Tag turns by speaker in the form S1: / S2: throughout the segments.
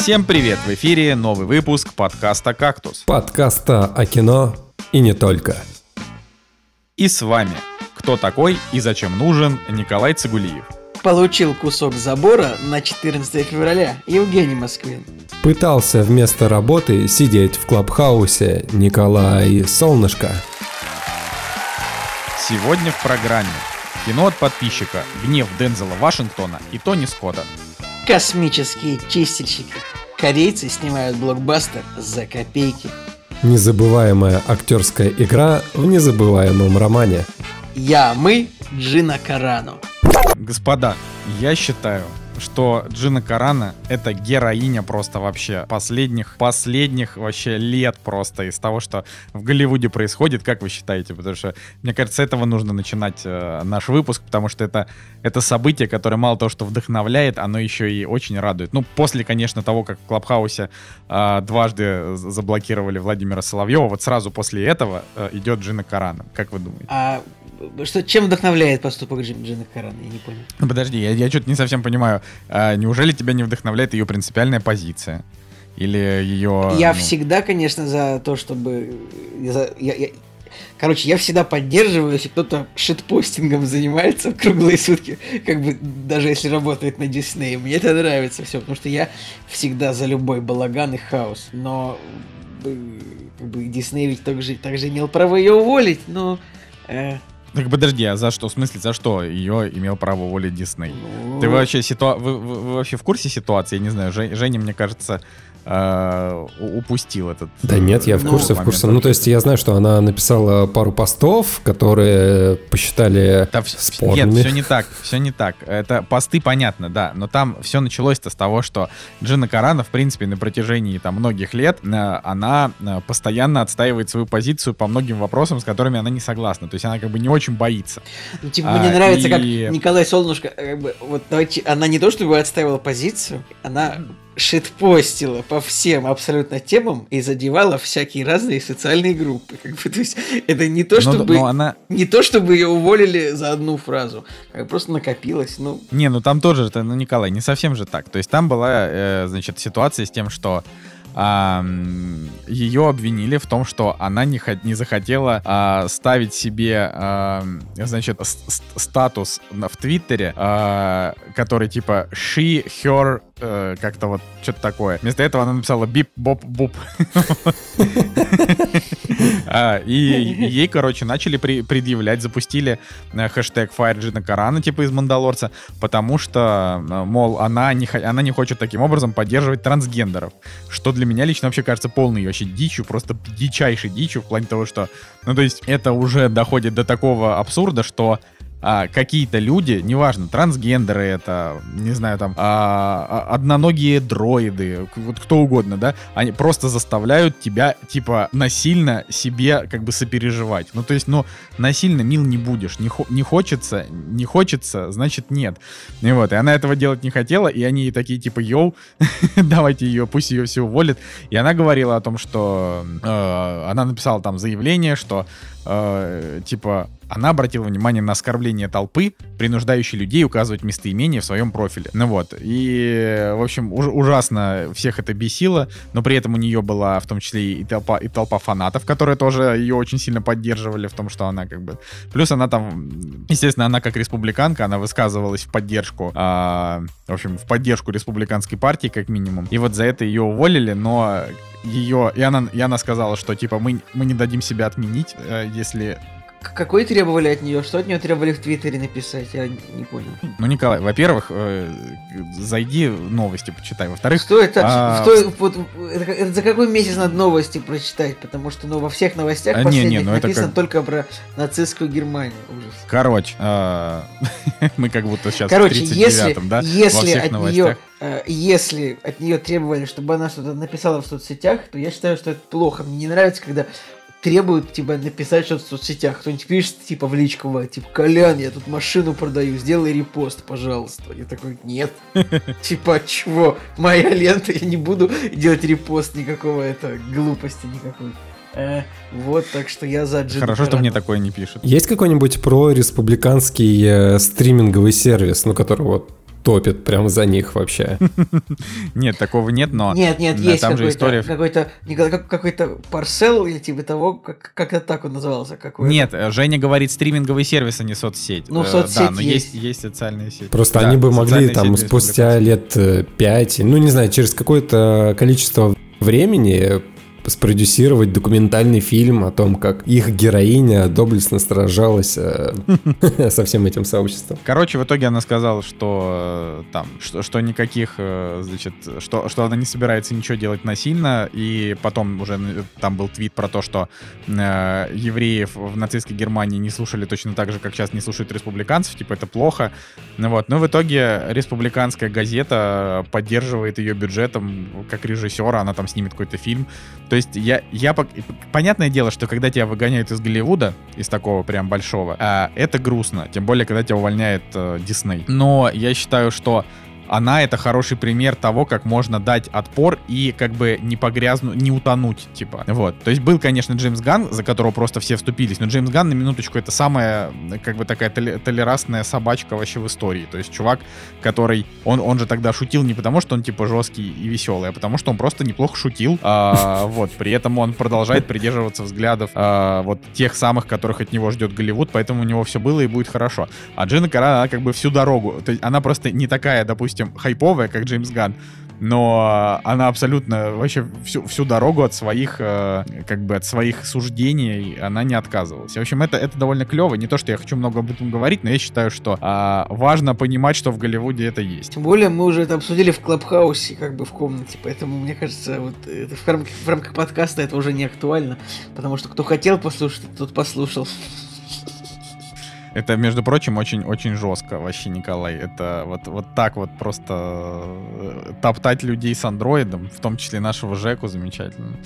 S1: Всем привет! В эфире новый выпуск подкаста «Кактус».
S2: Подкаста о кино и не только.
S1: И с вами кто такой и зачем нужен Николай Цигулиев.
S3: Получил кусок забора на 14 февраля Евгений Москвин.
S2: Пытался вместо работы сидеть в клабхаусе Николай Солнышко.
S1: Сегодня в программе кино от подписчика «Гнев Дензела Вашингтона» и Тони Скотта.
S3: Космические чистильщики. Корейцы снимают блокбастер за копейки.
S2: Незабываемая актерская игра в незабываемом романе.
S3: Я, мы, Джина Карану.
S1: Господа, я считаю, что Джина Карана это героиня просто вообще последних, последних вообще лет просто из того, что в Голливуде происходит, как вы считаете? Потому что, мне кажется, с этого нужно начинать э, наш выпуск, потому что это, это событие, которое мало того, что вдохновляет, оно еще и очень радует. Ну, после, конечно, того, как в Клабхаусе э, дважды заблокировали Владимира Соловьева, вот сразу после этого э, идет Джина Карана. Как вы думаете?
S3: А что, чем вдохновляет поступок Джина Карана? Я не понял.
S1: Ну, подожди, я, я что-то не совсем понимаю. А, неужели тебя не вдохновляет ее принципиальная позиция? Или ее...
S3: Я ну... всегда, конечно, за то, чтобы... Я, я, я... Короче, я всегда поддерживаю, если кто-то шитпостингом занимается круглые сутки, как бы даже если работает на Дисней. Мне это нравится все, потому что я всегда за любой балаган и хаос. Но как бы, Дисней ведь также, также имел право ее уволить, но... Э,
S1: так подожди, а за что? В смысле, за что ее имел право уволить Дисней? Ну... Ты вообще ситуа... вы, вы, вы вообще в курсе ситуации? Я не знаю, Женя, мне кажется, упустил этот.
S2: Да нет, я в ну, курсе, в курсе. Ну, то есть я знаю, что она написала пару постов, которые посчитали да, спорными.
S1: Нет, все не так, все не так. Это посты, понятно, да, но там все началось-то с того, что Джина Карана, в принципе, на протяжении там многих лет, э, она э, постоянно отстаивает свою позицию по многим вопросам, с которыми она не согласна. То есть она как бы не очень боится.
S3: Ну, типа, мне а, нравится, и... как Николай Солнышко, как бы, вот давайте, она не то чтобы отстаивала позицию, она шитпостила по всем абсолютно темам и задевала всякие разные социальные группы. Как бы, то есть это не то, ну, чтобы но, но она... не то, чтобы ее уволили за одну фразу, как просто накопилось. Ну.
S1: Не, ну там тоже, это, ну Николай, не совсем же так. То есть там была, э, значит, ситуация с тем, что а, ее обвинили в том, что она не, не захотела а, ставить себе, а, значит, статус в Твиттере, а, который типа she, her, э, как-то вот что-то такое. Вместо этого она написала бип, боп, буп. А, и ей, короче, начали предъявлять, запустили э, хэштег FireGina Корана, типа из Мандалорца, потому что, э, мол, она не, она не хочет таким образом поддерживать трансгендеров, что для меня лично вообще кажется полной вообще дичью, просто дичайшей дичью в плане того, что, ну, то есть это уже доходит до такого абсурда, что а, какие-то люди, неважно, трансгендеры это, не знаю, там, а, а, одноногие дроиды, вот кто угодно, да, они просто заставляют тебя, типа, насильно себе как бы сопереживать. Ну, то есть, ну, насильно мил не будешь, не, хо- не хочется, не хочется, значит, нет. И вот, и она этого делать не хотела, и они такие, типа, йоу, давайте ее, пусть ее все уволят. И она говорила о том, что э, она написала там заявление, что э, типа, она обратила внимание на оскорбление толпы, принуждающей людей указывать местоимение в своем профиле. Ну вот, и, в общем, уж, ужасно всех это бесило, но при этом у нее была в том числе и толпа, и толпа фанатов, которые тоже ее очень сильно поддерживали в том, что она как бы... Плюс она там, естественно, она как республиканка, она высказывалась в поддержку, а, в общем, в поддержку республиканской партии, как минимум. И вот за это ее уволили, но ее, и она, и она сказала, что типа мы, мы не дадим себя отменить, э, если
S3: какой требовали от нее? Что от нее требовали в Твиттере написать? Я не понял.
S1: Ну, Николай, во-первых, э, зайди новости почитай. Во-вторых...
S3: Что это? А... Что, вот, это, это за какой месяц надо новости прочитать? Потому что ну, во всех новостях а, последних не, не, ну, написано как... только про нацистскую Германию. Ужас.
S1: Короче, э, мы как будто сейчас
S3: Короче, в если, да? Если от нее э, если от нее требовали, чтобы она что-то написала в соцсетях, то я считаю, что это плохо. Мне не нравится, когда требуют тебя написать что-то в соцсетях. Кто-нибудь пишет, типа, в личку, типа, Колян, я тут машину продаю, сделай репост, пожалуйста. Я такой, нет. Типа, чего? Моя лента, я не буду делать репост никакого, это, глупости никакой. Э, вот, так что я за Джин
S1: Хорошо, что мне такое не пишут.
S2: Есть какой-нибудь про республиканский э, стриминговый сервис, ну, который вот топит прямо за них вообще.
S1: Нет, такого нет, но...
S3: Нет, нет, есть там же история... какой-то какой-то парсел или типа того, как, как это так он назывался?
S1: Нет, Женя говорит стриминговый сервис, а не соцсеть.
S3: Ну, э, соцсеть Да,
S1: но есть, есть социальные сети.
S2: Просто они бы могли там спустя лет э, пять, ну не знаю, через какое-то количество времени спродюсировать документальный фильм о том, как их героиня доблестно сражалась э, со всем этим сообществом.
S1: Короче, в итоге она сказала, что э, там, что, что никаких, э, значит, что, что она не собирается ничего делать насильно, и потом уже там был твит про то, что э, евреев в нацистской Германии не слушали точно так же, как сейчас не слушают республиканцев, типа это плохо. Ну вот, но в итоге республиканская газета поддерживает ее бюджетом как режиссера, она там снимет какой-то фильм. То есть я, я понятное дело, что когда тебя выгоняют из Голливуда, из такого прям большого, а, это грустно. Тем более, когда тебя увольняет э, Дисней. Но я считаю, что она это хороший пример того, как можно дать отпор и как бы не погрязнуть, не утонуть, типа. Вот. То есть был, конечно, Джеймс Ган, за которого просто все вступились, но Джеймс Ган, на минуточку, это самая, как бы такая толерантная собачка вообще в истории. То есть чувак, который, он, он же тогда шутил не потому, что он типа жесткий и веселый, а потому, что он просто неплохо шутил. А, вот. При этом он продолжает придерживаться взглядов а, вот тех самых, которых от него ждет Голливуд, поэтому у него все было и будет хорошо. А Джина Каран, она как бы всю дорогу, то есть она просто не такая, допустим, допустим, хайповая, как Джеймс Ган, но она абсолютно вообще всю, всю дорогу от своих, э, как бы от своих суждений она не отказывалась. В общем, это, это довольно клево. Не то, что я хочу много об этом говорить, но я считаю, что э, важно понимать, что в Голливуде это есть.
S3: Тем более мы уже это обсудили в Клабхаусе, как бы в комнате, поэтому мне кажется, вот это в, рамках, в рамках подкаста это уже не актуально, потому что кто хотел послушать, тот послушал.
S1: Это, между прочим, очень-очень жестко вообще, Николай. Это вот, вот так вот просто э, топтать людей с андроидом, в том числе нашего Жеку, замечательно.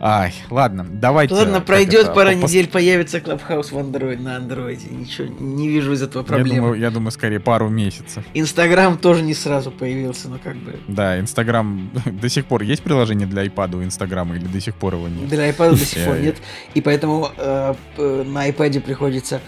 S1: Ай, ладно, давайте.
S3: Ладно, пройдет это, пара по... недель, появится Clubhouse в Android, на андроиде. Ничего, не вижу из этого проблем.
S1: Я думаю, я думаю, скорее пару месяцев.
S3: Инстаграм тоже не сразу появился, но как бы.
S1: Да, Инстаграм до сих пор есть приложение для iPad у Инстаграма или до сих пор его нет?
S3: Для iPad до сих пор нет. И поэтому э, на iPad приходится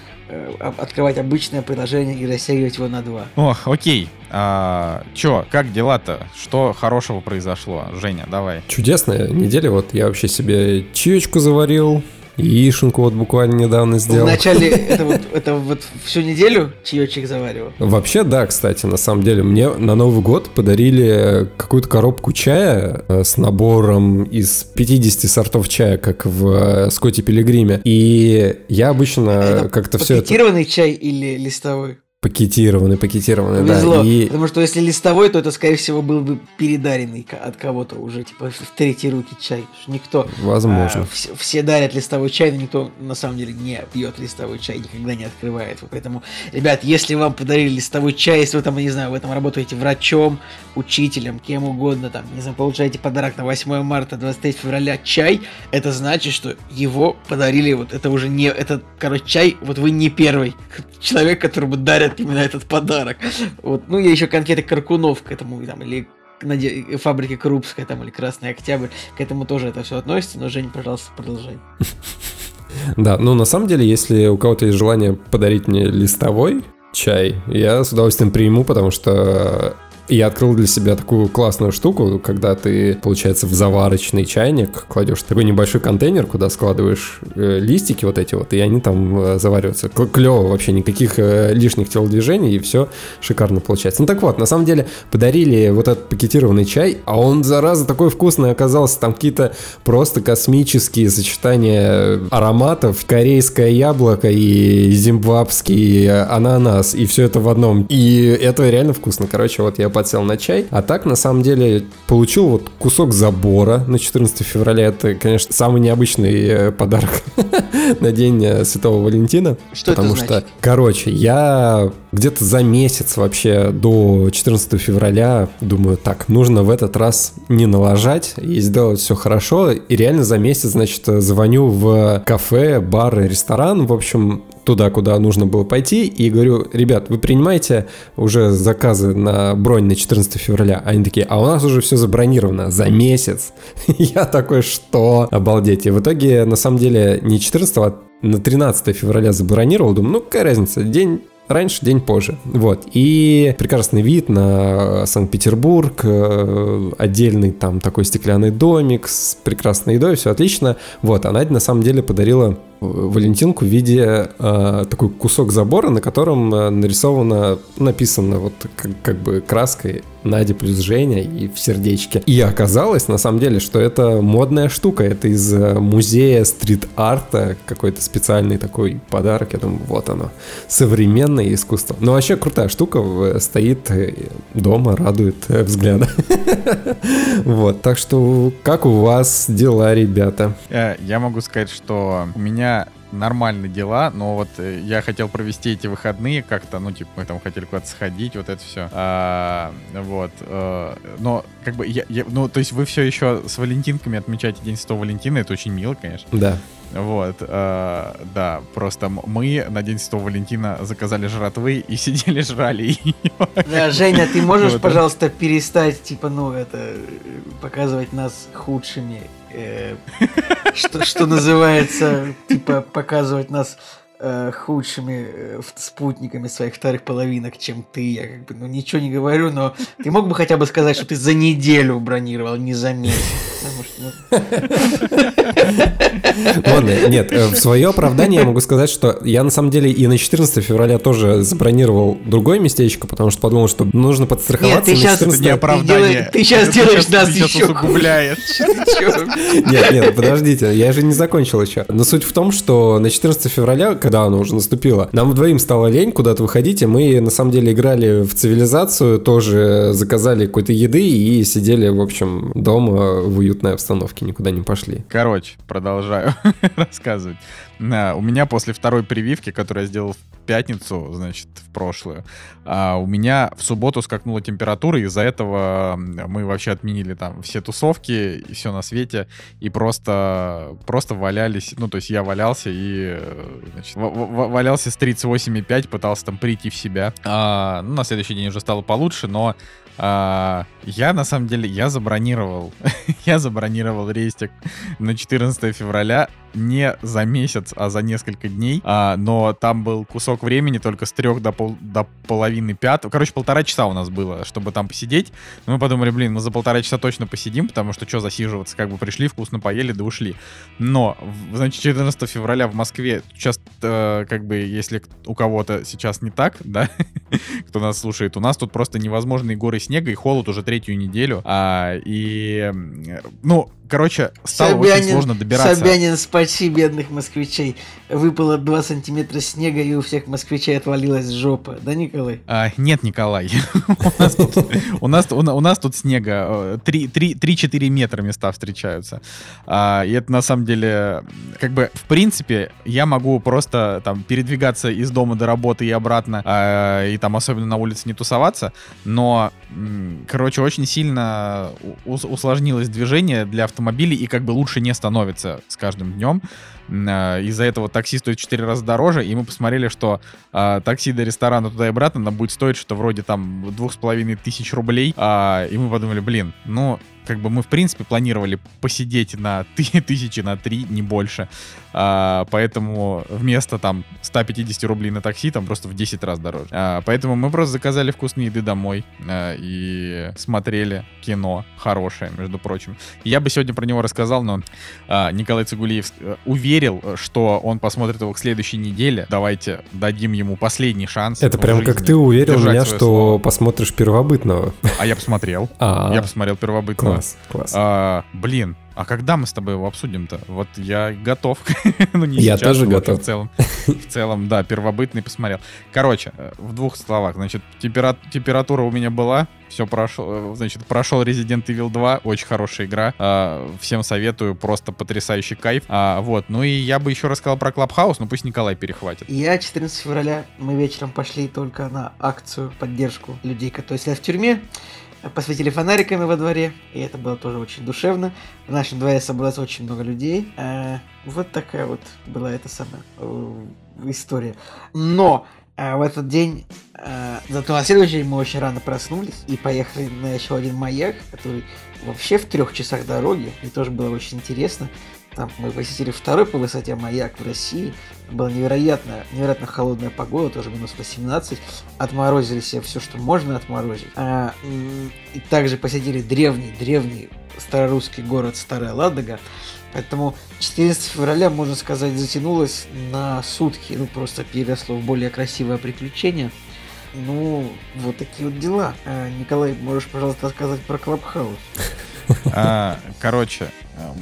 S3: открывать обычное приложение и растягивать его на два.
S1: О, окей. А, чё, как дела-то? Что хорошего произошло? Женя, давай.
S2: Чудесная неделя. Вот я вообще себе чаечку заварил, Яишенку вот буквально недавно сделал.
S3: Вначале это вот, это вот всю неделю чаечек заваривал?
S2: Вообще, да, кстати, на самом деле. Мне на Новый год подарили какую-то коробку чая э, с набором из 50 сортов чая, как в э, Скотте Пилигриме. И я обычно как-то все это...
S3: Чай или листовой?
S2: Пакетированный, пакетированный,
S3: Повезло, да. И... Потому что если листовой, то это, скорее всего, был бы передаренный от кого-то уже, типа, в третьи руки чай. Никто...
S2: Возможно. А,
S3: все, все дарят листовой чай, но никто, на самом деле, не пьет листовой чай, никогда не открывает. Поэтому, ребят, если вам подарили листовой чай, если вы там, не знаю, в этом работаете врачом, учителем, кем угодно, там, не знаю, получаете подарок на 8 марта, 23 февраля чай, это значит, что его подарили, вот это уже не... Это, короче, чай, вот вы не первый человек, которому дарят подарят именно этот подарок. Вот. Ну, я еще конкретно Каркунов к этому, там, или наде... фабрики Крупская, там, или Красный Октябрь, к этому тоже это все относится, но, Жень, пожалуйста, продолжай.
S2: Да, ну, на самом деле, если у кого-то есть желание подарить мне листовой чай, я с удовольствием приму, потому что я открыл для себя такую классную штуку, когда ты, получается, в заварочный чайник кладешь такой небольшой контейнер, куда складываешь э, листики вот эти вот, и они там э, завариваются. Клево вообще, никаких э, лишних телодвижений, и все шикарно получается. Ну так вот, на самом деле подарили вот этот пакетированный чай, а он, зараза, такой вкусный оказался. Там какие-то просто космические сочетания ароматов. Корейское яблоко и зимбабский ананас, и все это в одном. И это реально вкусно. Короче, вот я подсел на чай. А так, на самом деле, получил вот кусок забора на 14 февраля. Это, конечно, самый необычный э, подарок на День э, Святого Валентина.
S3: Что
S2: потому
S3: это
S2: значит? что, короче, я где-то за месяц вообще до 14 февраля думаю, так, нужно в этот раз не налажать и сделать все хорошо. И реально за месяц, значит, звоню в кафе, бар, ресторан. В общем, туда, куда нужно было пойти, и говорю, ребят, вы принимаете уже заказы на бронь на 14 февраля? Они такие, а у нас уже все забронировано за месяц. Я такой, что? Обалдеть. И в итоге, на самом деле, не 14, а на 13 февраля забронировал. Думаю, ну какая разница, день раньше, день позже. Вот. И прекрасный вид на Санкт-Петербург, э, отдельный там такой стеклянный домик с прекрасной едой, все отлично. Вот, а Надя на самом деле подарила Валентинку в виде э, такой кусок забора, на котором э, нарисовано, написано вот как, как бы краской Надя плюс Женя и в сердечке. И оказалось, на самом деле, что это модная штука. Это из э, музея стрит-арта какой-то специальный такой подарок. Я думаю, вот оно. Современное искусство. Но вообще крутая штука. Стоит э, дома, радует взгляда. Вот. Так что, как у вас дела, ребята?
S1: Я могу сказать, что у меня нормальные дела, но вот э, я хотел провести эти выходные как-то, ну, типа, мы там хотели куда-то сходить, вот это все. А, вот. А, но, как бы, я, я, ну, то есть вы все еще с валентинками отмечаете День Святого Валентина, это очень мило, конечно.
S2: Да.
S1: Вот, э, да, просто мы на День Святого Валентина заказали жратвы и сидели жрали ее.
S3: Да, Женя, ты можешь, вот. пожалуйста, перестать, типа, ну, это, показывать нас худшими э, что, что называется, типа, показывать нас э, худшими э, спутниками своих вторых половинок, чем ты. Я как бы, ну, ничего не говорю, но ты мог бы хотя бы сказать, что ты за неделю бронировал, не за месяц. Потому что,
S2: ну... Ладно, нет, э, в свое оправдание я могу сказать, что я на самом деле и на 14 февраля тоже забронировал другое местечко, потому что подумал, что нужно подстраховаться.
S3: Нет, ты сейчас 14... не оправдание. Ты, сейчас делаешь нас еще усугубляешь.
S2: Нет, нет, подождите, я же не закончил еще. Но суть в том, что на 14 февраля, когда оно уже наступило. Нам вдвоим стало лень куда-то выходить, и мы на самом деле играли в цивилизацию, тоже заказали какой-то еды и сидели, в общем, дома в уютной обстановке, никуда не пошли.
S1: Короче, продолжаю рассказывать. У меня после второй прививки, которую я сделал в пятницу, значит, в прошлую, а, у меня в субботу скакнула температура, из-за этого мы вообще отменили там все тусовки и все на свете, и просто, просто валялись, ну, то есть я валялся и, значит, валялся с 38,5, пытался там прийти в себя. А, ну, на следующий день уже стало получше, но а, я, на самом деле, я забронировал, я забронировал рейстик на 14 февраля не за месяц, а за несколько дней, а, но там был кусок времени только с трех до, пол, до половины пятого. Короче, полтора часа у нас было, чтобы там посидеть. мы подумали, блин, мы за полтора часа точно посидим, потому что что засиживаться, как бы пришли, вкусно поели, да ушли. Но, значит, 14 февраля в Москве, сейчас, э, как бы, если у кого-то сейчас не так, да, кто нас слушает, у нас тут просто невозможные горы снега и холод уже третью неделю. А, и, ну, короче, стало Собянин, очень сложно добираться.
S3: Собянин, спаси бедных москвичей. Выпало 2 сантиметра снега, и у всех москвичей отвалилась жопа. Да, Николай?
S1: А, нет, Николай. У нас тут снега 3-4 метра места встречаются. А, и это на самом деле, как бы, в принципе, я могу просто там передвигаться из дома до работы и обратно, а, и там особенно на улице не тусоваться, но, короче, очень сильно усложнилось движение для автомобиля автомобилей и как бы лучше не становится с каждым днем. А, из-за этого такси стоит в 4 раза дороже, и мы посмотрели, что э, такси до ресторана туда и обратно нам будет стоить что вроде там двух с половиной тысяч рублей. Э, и мы подумали, блин, ну как бы мы, в принципе, планировали посидеть на тысячи на три, не больше. А, поэтому вместо там 150 рублей на такси, там просто в 10 раз дороже. А, поэтому мы просто заказали вкусные еды домой а, и смотрели кино хорошее, между прочим. Я бы сегодня про него рассказал, но а, Николай Цигулиев э, уверил, что он посмотрит его к следующей неделе. Давайте дадим ему последний шанс.
S2: Это прям как ты уверил меня, что слово. посмотришь первобытного.
S1: А я посмотрел. А-а-а. Я посмотрел первобытного.
S2: Класс, класс.
S1: А, блин, а когда мы с тобой его обсудим-то? Вот я готов.
S2: ну, не я сейчас, тоже готов.
S1: В целом, в целом, да, первобытный посмотрел. Короче, э, в двух словах. Значит, темпера... температура у меня была. Все прошел, э, значит, прошел Resident Evil 2. Очень хорошая игра. А, всем советую. Просто потрясающий кайф. А, вот. Ну и я бы еще рассказал про Clubhouse, но пусть Николай перехватит.
S3: Я 14 февраля, мы вечером пошли только на акцию поддержку людей, которые сидят в тюрьме посветили фонариками во дворе, и это было тоже очень душевно. В нашем дворе собралось очень много людей. Э, вот такая вот была эта самая э, история. Но э, в этот день, зато на следующий день мы очень рано проснулись и поехали на еще один маяк, который вообще в трех часах дороги, и тоже было очень интересно. Там мы посетили второй по высоте маяк в России. Была невероятно, невероятно холодная погода, тоже минус 18. Отморозили себе все, что можно отморозить. А, и также посетили древний, древний старорусский город Старая Ладога. Поэтому 14 февраля, можно сказать, затянулось на сутки. Ну, просто переросло в более красивое приключение. Ну, вот такие вот дела. А, Николай, можешь, пожалуйста, рассказать про Клабхаус?
S1: А, короче,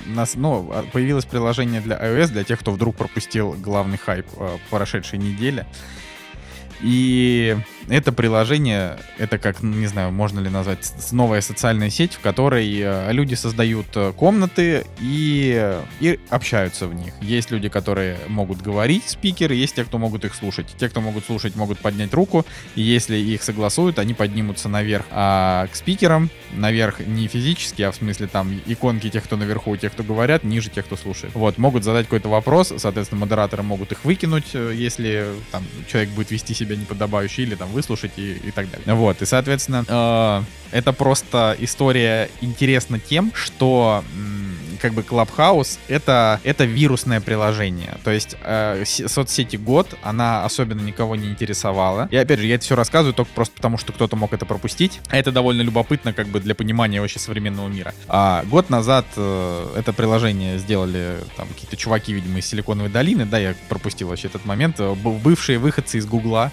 S1: у нас, ну, появилось приложение для iOS для тех, кто вдруг пропустил главный хайп а, прошедшей недели. И это приложение, это как, не знаю, можно ли назвать новая социальная сеть, в которой э, люди создают э, комнаты и, и общаются в них. Есть люди, которые могут говорить, спикеры, есть те, кто могут их слушать. Те, кто могут слушать, могут поднять руку, и если их согласуют, они поднимутся наверх. А к спикерам наверх не физически, а в смысле там иконки тех, кто наверху, тех, кто говорят, ниже тех, кто слушает. Вот, могут задать какой-то вопрос, соответственно, модераторы могут их выкинуть, э, если там человек будет вести себя неподобающе или там выслушать и, и так далее. Вот, и, соответственно, э, это просто история интересна тем, что как бы Clubhouse это, это вирусное приложение. То есть э, соцсети год, она особенно никого не интересовала. И опять же, я это все рассказываю только просто потому, что кто-то мог это пропустить. Это довольно любопытно как бы для понимания вообще современного мира. А год назад э, это приложение сделали там какие-то чуваки, видимо, из Силиконовой долины, да, я пропустил вообще этот момент, э, бывшие выходцы из Гугла,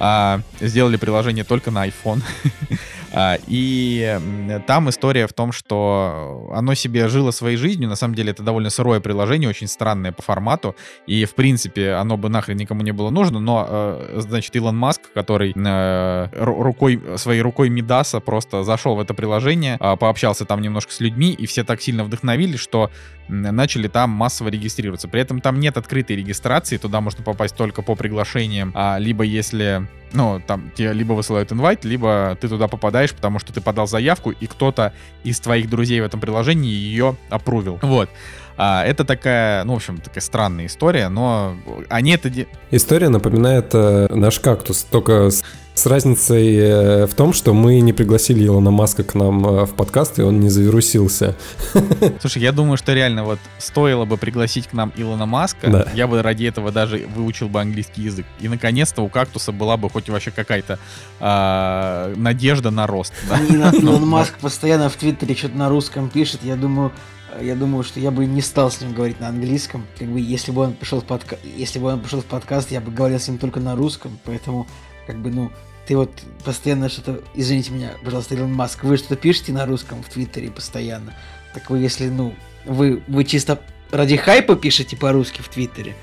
S1: а, сделали приложение только на iPhone. А, и там история в том, что оно себе жило своей жизнью. На самом деле это довольно сырое приложение, очень странное по формату. И, в принципе, оно бы нахрен никому не было нужно. Но, э, значит, Илон Маск, который э, рукой, своей рукой Мидаса просто зашел в это приложение, а, пообщался там немножко с людьми, и все так сильно вдохновились, что начали там массово регистрироваться. При этом там нет открытой регистрации, туда можно попасть только по приглашениям, а, либо если ну, там тебе либо высылают инвайт, либо ты туда попадаешь, потому что ты подал заявку, и кто-то из твоих друзей в этом приложении ее опрувил. Вот. А, это такая, ну, в общем, такая странная история, но они это...
S2: История напоминает э, наш кактус, только с с разницей э, в том, что мы не пригласили Илона Маска к нам э, в подкаст, и он не завирусился.
S1: Слушай, я думаю, что реально вот стоило бы пригласить к нам Илона Маска, да. я бы ради этого даже выучил бы английский язык. И наконец-то у кактуса была бы хоть вообще какая-то а, надежда на рост. Да?
S3: Илон Маск постоянно в Твиттере что-то на русском пишет, я думаю, я думаю, что я бы не стал с ним говорить на английском. Как бы, если бы он пришел в подкаст, если бы он пришел в подкаст, я бы говорил с ним только на русском, поэтому, как бы, ну, ты вот постоянно что-то, извините меня, пожалуйста, Илон Маск, вы что-то пишете на русском в Твиттере постоянно, так вы если, ну, вы, вы чисто ради хайпа пишете по-русски в Твиттере,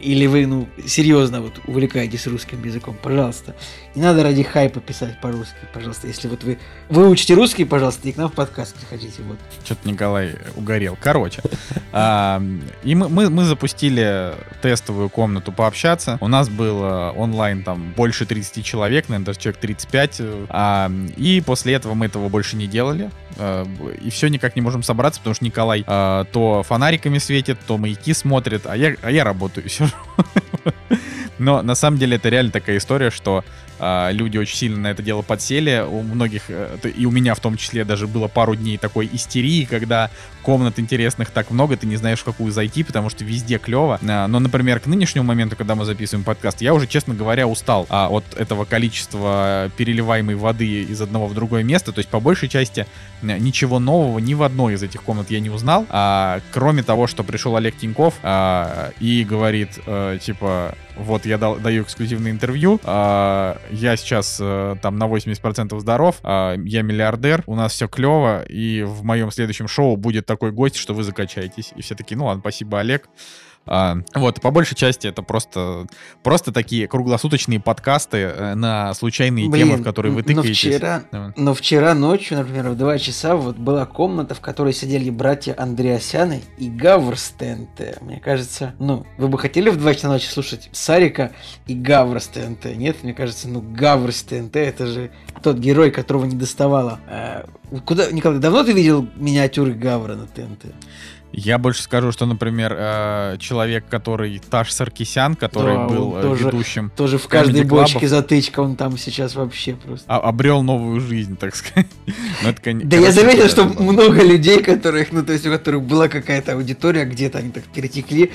S3: или вы, ну, серьезно вот увлекаетесь русским языком, пожалуйста. Не надо ради хайпа писать по-русски, пожалуйста. Если вот вы выучите русский, пожалуйста, и к нам в подкаст приходите. Вот.
S1: Что-то Николай угорел. Короче, а, и мы, запустили тестовую комнату пообщаться. У нас было онлайн там больше 30 человек, наверное, даже человек 35. А, и после этого мы этого больше не делали. А, и все никак не можем собраться, потому что Николай то фонариками светит, то маяки смотрит, а я, а я работаю все Но на самом деле это реально такая история, что а, люди очень сильно на это дело подсели. У многих, э, и у меня в том числе, даже было пару дней такой истерии, когда комнат интересных так много, ты не знаешь, в какую зайти, потому что везде клево. А, но, например, к нынешнему моменту, когда мы записываем подкаст, я уже, честно говоря, устал а, от этого количества переливаемой воды из одного в другое место. То есть, по большей части, ничего нового ни в одной из этих комнат я не узнал. А, кроме того, что пришел Олег Тиньков а, и говорит, а, типа, вот я дал, даю эксклюзивное интервью, а, я сейчас а, там на 80% здоров, а, я миллиардер, у нас все клево, и в моем следующем шоу будет такой гость, что вы закачаетесь. И все такие, ну ладно, спасибо, Олег. А, вот, по большей части это просто, просто такие круглосуточные подкасты э, на случайные Блин, темы, в которые вы тыкаетесь.
S3: Но вчера, но вчера ночью, например, в 2 часа вот была комната, в которой сидели братья Андреасяны и Гаврстенте. Мне кажется, ну, вы бы хотели в 2 часа ночи слушать Сарика и Гаврстенте? Нет, мне кажется, ну, Гаврстенте это же тот герой, которого не доставало. А, куда, Николай, давно ты видел миниатюры Гавра на ТНТ?
S1: Я больше скажу, что, например, э, человек, который Таш Саркисян, который да, был э, тоже, ведущим.
S3: Тоже в каждой бочке затычка, он там сейчас вообще просто.
S1: А, обрел новую жизнь, так сказать.
S3: это, да я заметил, что много людей, которых, ну, то есть у которых была какая-то аудитория, где-то они так перетекли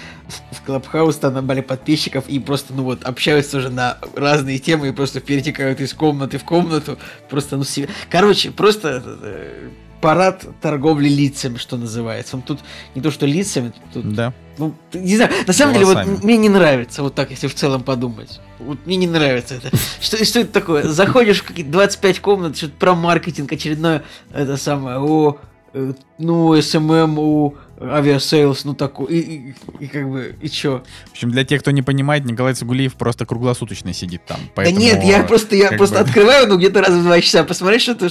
S3: в Клабхаус, там набрали подписчиков и просто, ну вот, общаются уже на разные темы и просто перетекают из комнаты в комнату. Просто, ну, себе. Короче, просто э, парад торговли лицами, что называется. Он тут не то, что лицами, тут...
S1: Да.
S3: Ну, не знаю, на самом Голосами. деле, вот мне не нравится, вот так, если в целом подумать. Вот мне не нравится это. Что, что это такое? Заходишь в какие-то 25 комнат, что-то про маркетинг, очередное, это самое, о, э, ну, SMM у Aviasales, ну такой, и, и, и как бы, и чё?
S1: В общем, для тех, кто не понимает, Николай Цугулиев просто круглосуточно сидит там. Поэтому,
S3: да нет, я просто, я просто бы... открываю, ну, где-то раз в два часа посмотреть что-то,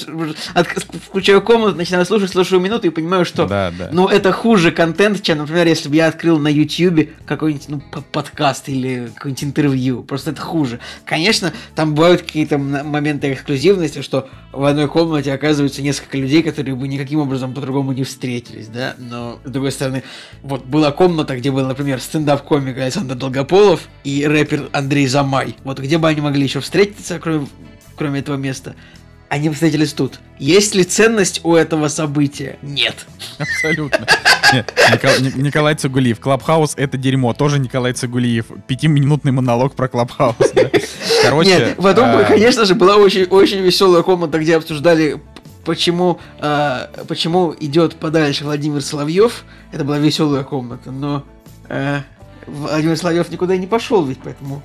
S3: от, включаю комнату, начинаю слушать, слушаю минуту и понимаю, что, да, да. ну, это хуже контент, чем, например, если бы я открыл на YouTube какой-нибудь, ну, подкаст или какое-нибудь интервью, просто это хуже. Конечно, там бывают какие-то моменты эксклюзивности, что в одной комнате оказывается несколько людей, которые бы никаким образом по-другому не встретились, да, но другой стороны, вот была комната, где был, например, стендап-комик Александр Долгополов и рэпер Андрей Замай. Вот где бы они могли еще встретиться, кроме, кроме этого места? Они встретились тут. Есть ли ценность у этого события? Нет.
S1: Абсолютно. Нет, Николай Цугулиев. Clubhouse — это дерьмо. Тоже Николай Цугулиев. Пятиминутный монолог про Clubhouse.
S3: Короче... Нет, потом, а... конечно же, была очень, очень веселая комната, где обсуждали почему, э, почему идет подальше Владимир Соловьев. Это была веселая комната, но э, Владимир Соловьев никуда не пошел, ведь поэтому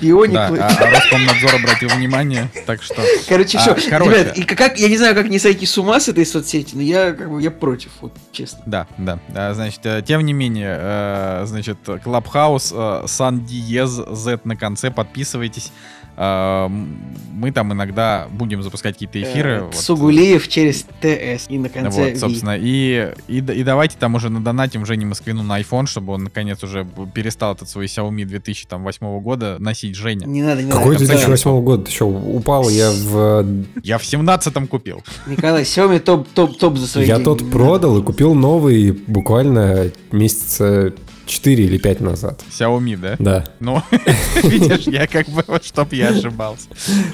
S3: Бионик. Да,
S1: а, а Роскомнадзор обратил внимание, так что...
S3: Короче, а, все. Короче. Ребят, и как, я не знаю, как не сойти с ума с этой соцсети, но я как бы я против, вот честно.
S1: Да, да. А, значит, э, тем не менее, э, значит, Клабхаус, э, Сан Диез, Z на конце, подписывайтесь. А, мы там иногда будем запускать какие-то э, эфиры.
S3: Вот. Сугулиев через ТС и на конце
S1: Вот, собственно, и, и, и давайте там уже на донатим Жене Москвину на iPhone, чтобы он наконец уже перестал этот свой Xiaomi 2008 года носить Женя.
S3: Не надо, не
S2: Какой надо. Какой 2008 год? Ты что, упал я в...
S1: Я в 17-м купил.
S3: Николай, Xiaomi топ, топ, топ за свои
S2: Я деньги. тот продал и купил новый буквально месяца 4 или 5 назад.
S1: Xiaomi, да?
S2: Да.
S1: Ну, видишь, я как бы, вот чтоб я ошибался.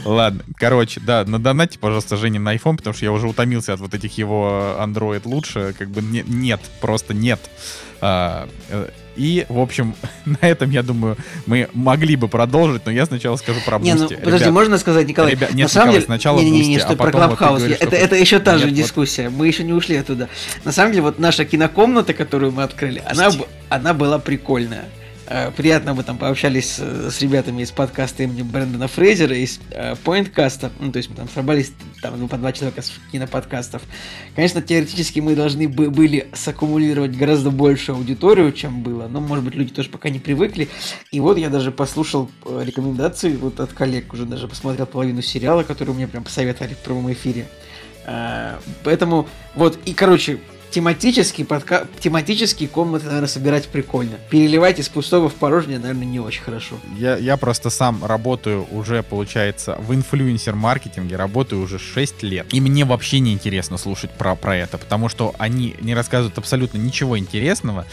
S1: Ладно, короче, да, на донате, пожалуйста, Жене на iPhone, потому что я уже утомился от вот этих его Android лучше, как бы не, нет, просто нет. И, в общем, на этом, я думаю, мы могли бы продолжить, но я сначала скажу про Boosty. Не, ну,
S3: подожди, Ребят, можно сказать, Николай? Ребят,
S1: нет, на самом Николай, деле, сначала не, не, не, не,
S3: что а про Clubhouse. Вот это, это еще та нет, же дискуссия. Вот... Мы еще не ушли оттуда. На самом деле, вот наша кинокомната, которую мы открыли, она, она была прикольная. Э, приятно мы там пообщались с ребятами из подкаста имени Брэндона Фрейзера, из Pointcast. Ну, то есть мы там собрались там, ну, по два человека с киноподкастов. Конечно, теоретически мы должны были саккумулировать гораздо большую аудиторию, чем было. Но, может быть, люди тоже пока не привыкли. И вот я даже послушал э, рекомендации вот от коллег, уже даже посмотрел половину сериала, который мне прям посоветовали в прямом эфире. Э, поэтому вот, и, короче, тематический, подка... тематические комнаты, наверное, собирать прикольно. Переливать из пустого в порожнее, наверное, не очень хорошо.
S1: Я, я просто сам работаю уже, получается, в инфлюенсер-маркетинге, работаю уже 6 лет. И мне вообще не интересно слушать про, про это, потому что они не рассказывают абсолютно ничего интересного.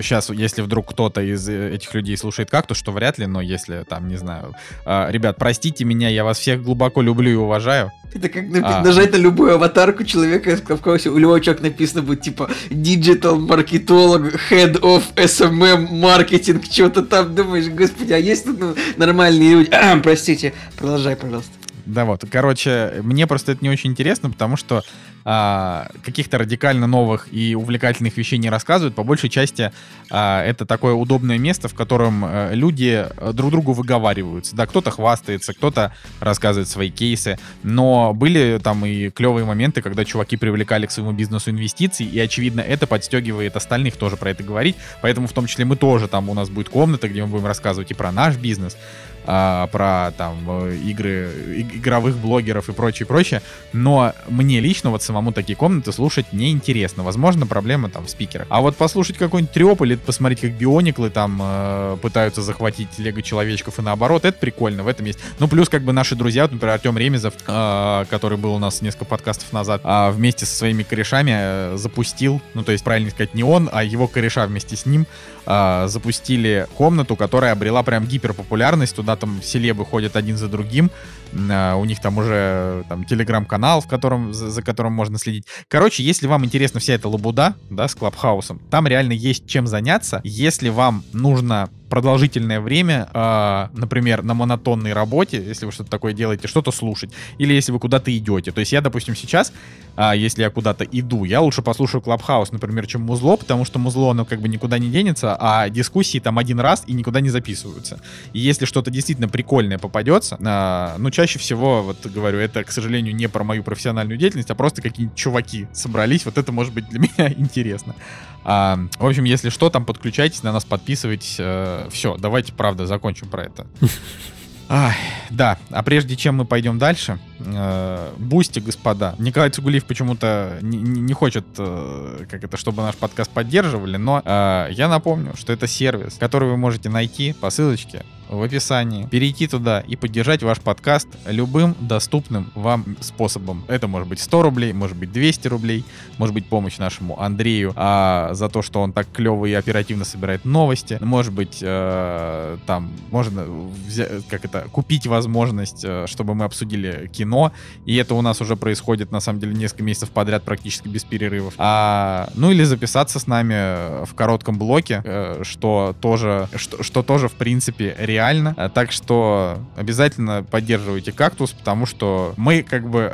S1: Сейчас, если вдруг кто-то из э, этих людей слушает как-то, что вряд ли, но если там, не знаю, э, ребят, простите меня, я вас всех глубоко люблю и уважаю.
S3: Это как напи- а. нажать на любую аватарку человека, в кавказе у любого человека написано будет типа digital маркетолог, head of SMM маркетинг, что-то там думаешь, господи, а есть тут ну, нормальные люди? А, простите, продолжай, пожалуйста.
S1: Да вот, короче, мне просто это не очень интересно, потому что а, каких-то радикально новых и увлекательных вещей не рассказывают. По большей части а, это такое удобное место, в котором а, люди э, друг другу выговариваются. Да, кто-то хвастается, кто-то рассказывает свои кейсы, но были там и клевые моменты, когда чуваки привлекали к своему бизнесу инвестиции, и, очевидно, это подстегивает остальных тоже про это говорить. Поэтому в том числе мы тоже там, у нас будет комната, где мы будем рассказывать и про наш бизнес. а, про там э, игры, игровых блогеров и прочее, прочее. Но мне лично вот самому такие комнаты слушать неинтересно. Возможно, проблема там в спикерах. А вот послушать какой-нибудь треп или посмотреть, как биониклы там э, пытаются захватить лего-человечков и наоборот, это прикольно, в этом есть. Ну, плюс как бы наши друзья, например, Артем Ремезов, э, который был у нас несколько подкастов назад, э, вместе со своими корешами э, запустил, ну, то есть, правильно сказать, не он, а его кореша вместе с ним э, запустили комнату, которая обрела прям гиперпопулярность. Туда там селебы ходят один за другим. Э, у них там уже там телеграм-канал, в котором, за, за которым можно следить. Короче, если вам интересна вся эта лабуда, да, с Клабхаусом, там реально есть чем заняться. Если вам нужно продолжительное время, э, например, на монотонной работе, если вы что-то такое делаете, что-то слушать, или если вы куда-то идете. То есть я, допустим, сейчас, э, если я куда-то иду, я лучше послушаю Клабхаус, например, чем музло, потому что музло, оно как бы никуда не денется, а дискуссии там один раз и никуда не записываются. И если что-то действительно прикольное попадется, э, ну, чаще всего, вот говорю, это, к сожалению, не про мою профессиональную деятельность, а просто какие-нибудь чуваки собрались, вот это может быть для меня интересно. А, в общем, если что, там подключайтесь, на нас подписывайтесь. Все, давайте, правда, закончим про это. Ай, да, а прежде чем мы пойдем дальше, э, Boosty, господа. Николай Цугулиев почему-то не, не хочет, э, как это, чтобы наш подкаст поддерживали, но э, я напомню, что это сервис, который вы можете найти по ссылочке в описании, перейти туда и поддержать ваш подкаст любым доступным вам способом. Это может быть 100 рублей, может быть 200 рублей, может быть помощь нашему Андрею а, за то, что он так клево и оперативно собирает новости. Может быть, э, там можно взять, как это, купить возможность, э, чтобы мы обсудили кино. И это у нас уже происходит, на самом деле, несколько месяцев подряд, практически без перерывов. А, ну или записаться с нами в коротком блоке, э, что тоже, что, что тоже, в принципе, реально реально. А, так что обязательно поддерживайте кактус, потому что мы как бы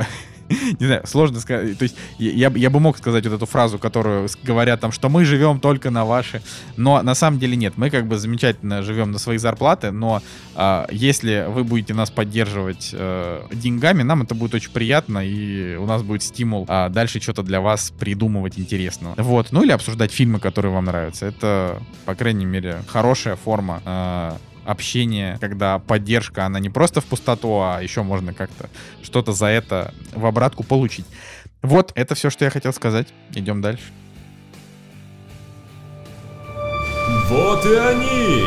S1: не знаю, сложно сказать. То есть я, я бы мог сказать вот эту фразу, которую говорят там, что мы живем только на ваши, но на самом деле нет. Мы как бы замечательно живем на свои зарплаты, но э, если вы будете нас поддерживать э, деньгами, нам это будет очень приятно, и у нас будет стимул э, дальше что-то для вас придумывать интересного. Вот, ну или обсуждать фильмы, которые вам нравятся. Это, по крайней мере, хорошая форма э, общение, когда поддержка, она не просто в пустоту, а еще можно как-то что-то за это в обратку получить. Вот, это все, что я хотел сказать. Идем дальше.
S4: Вот и они!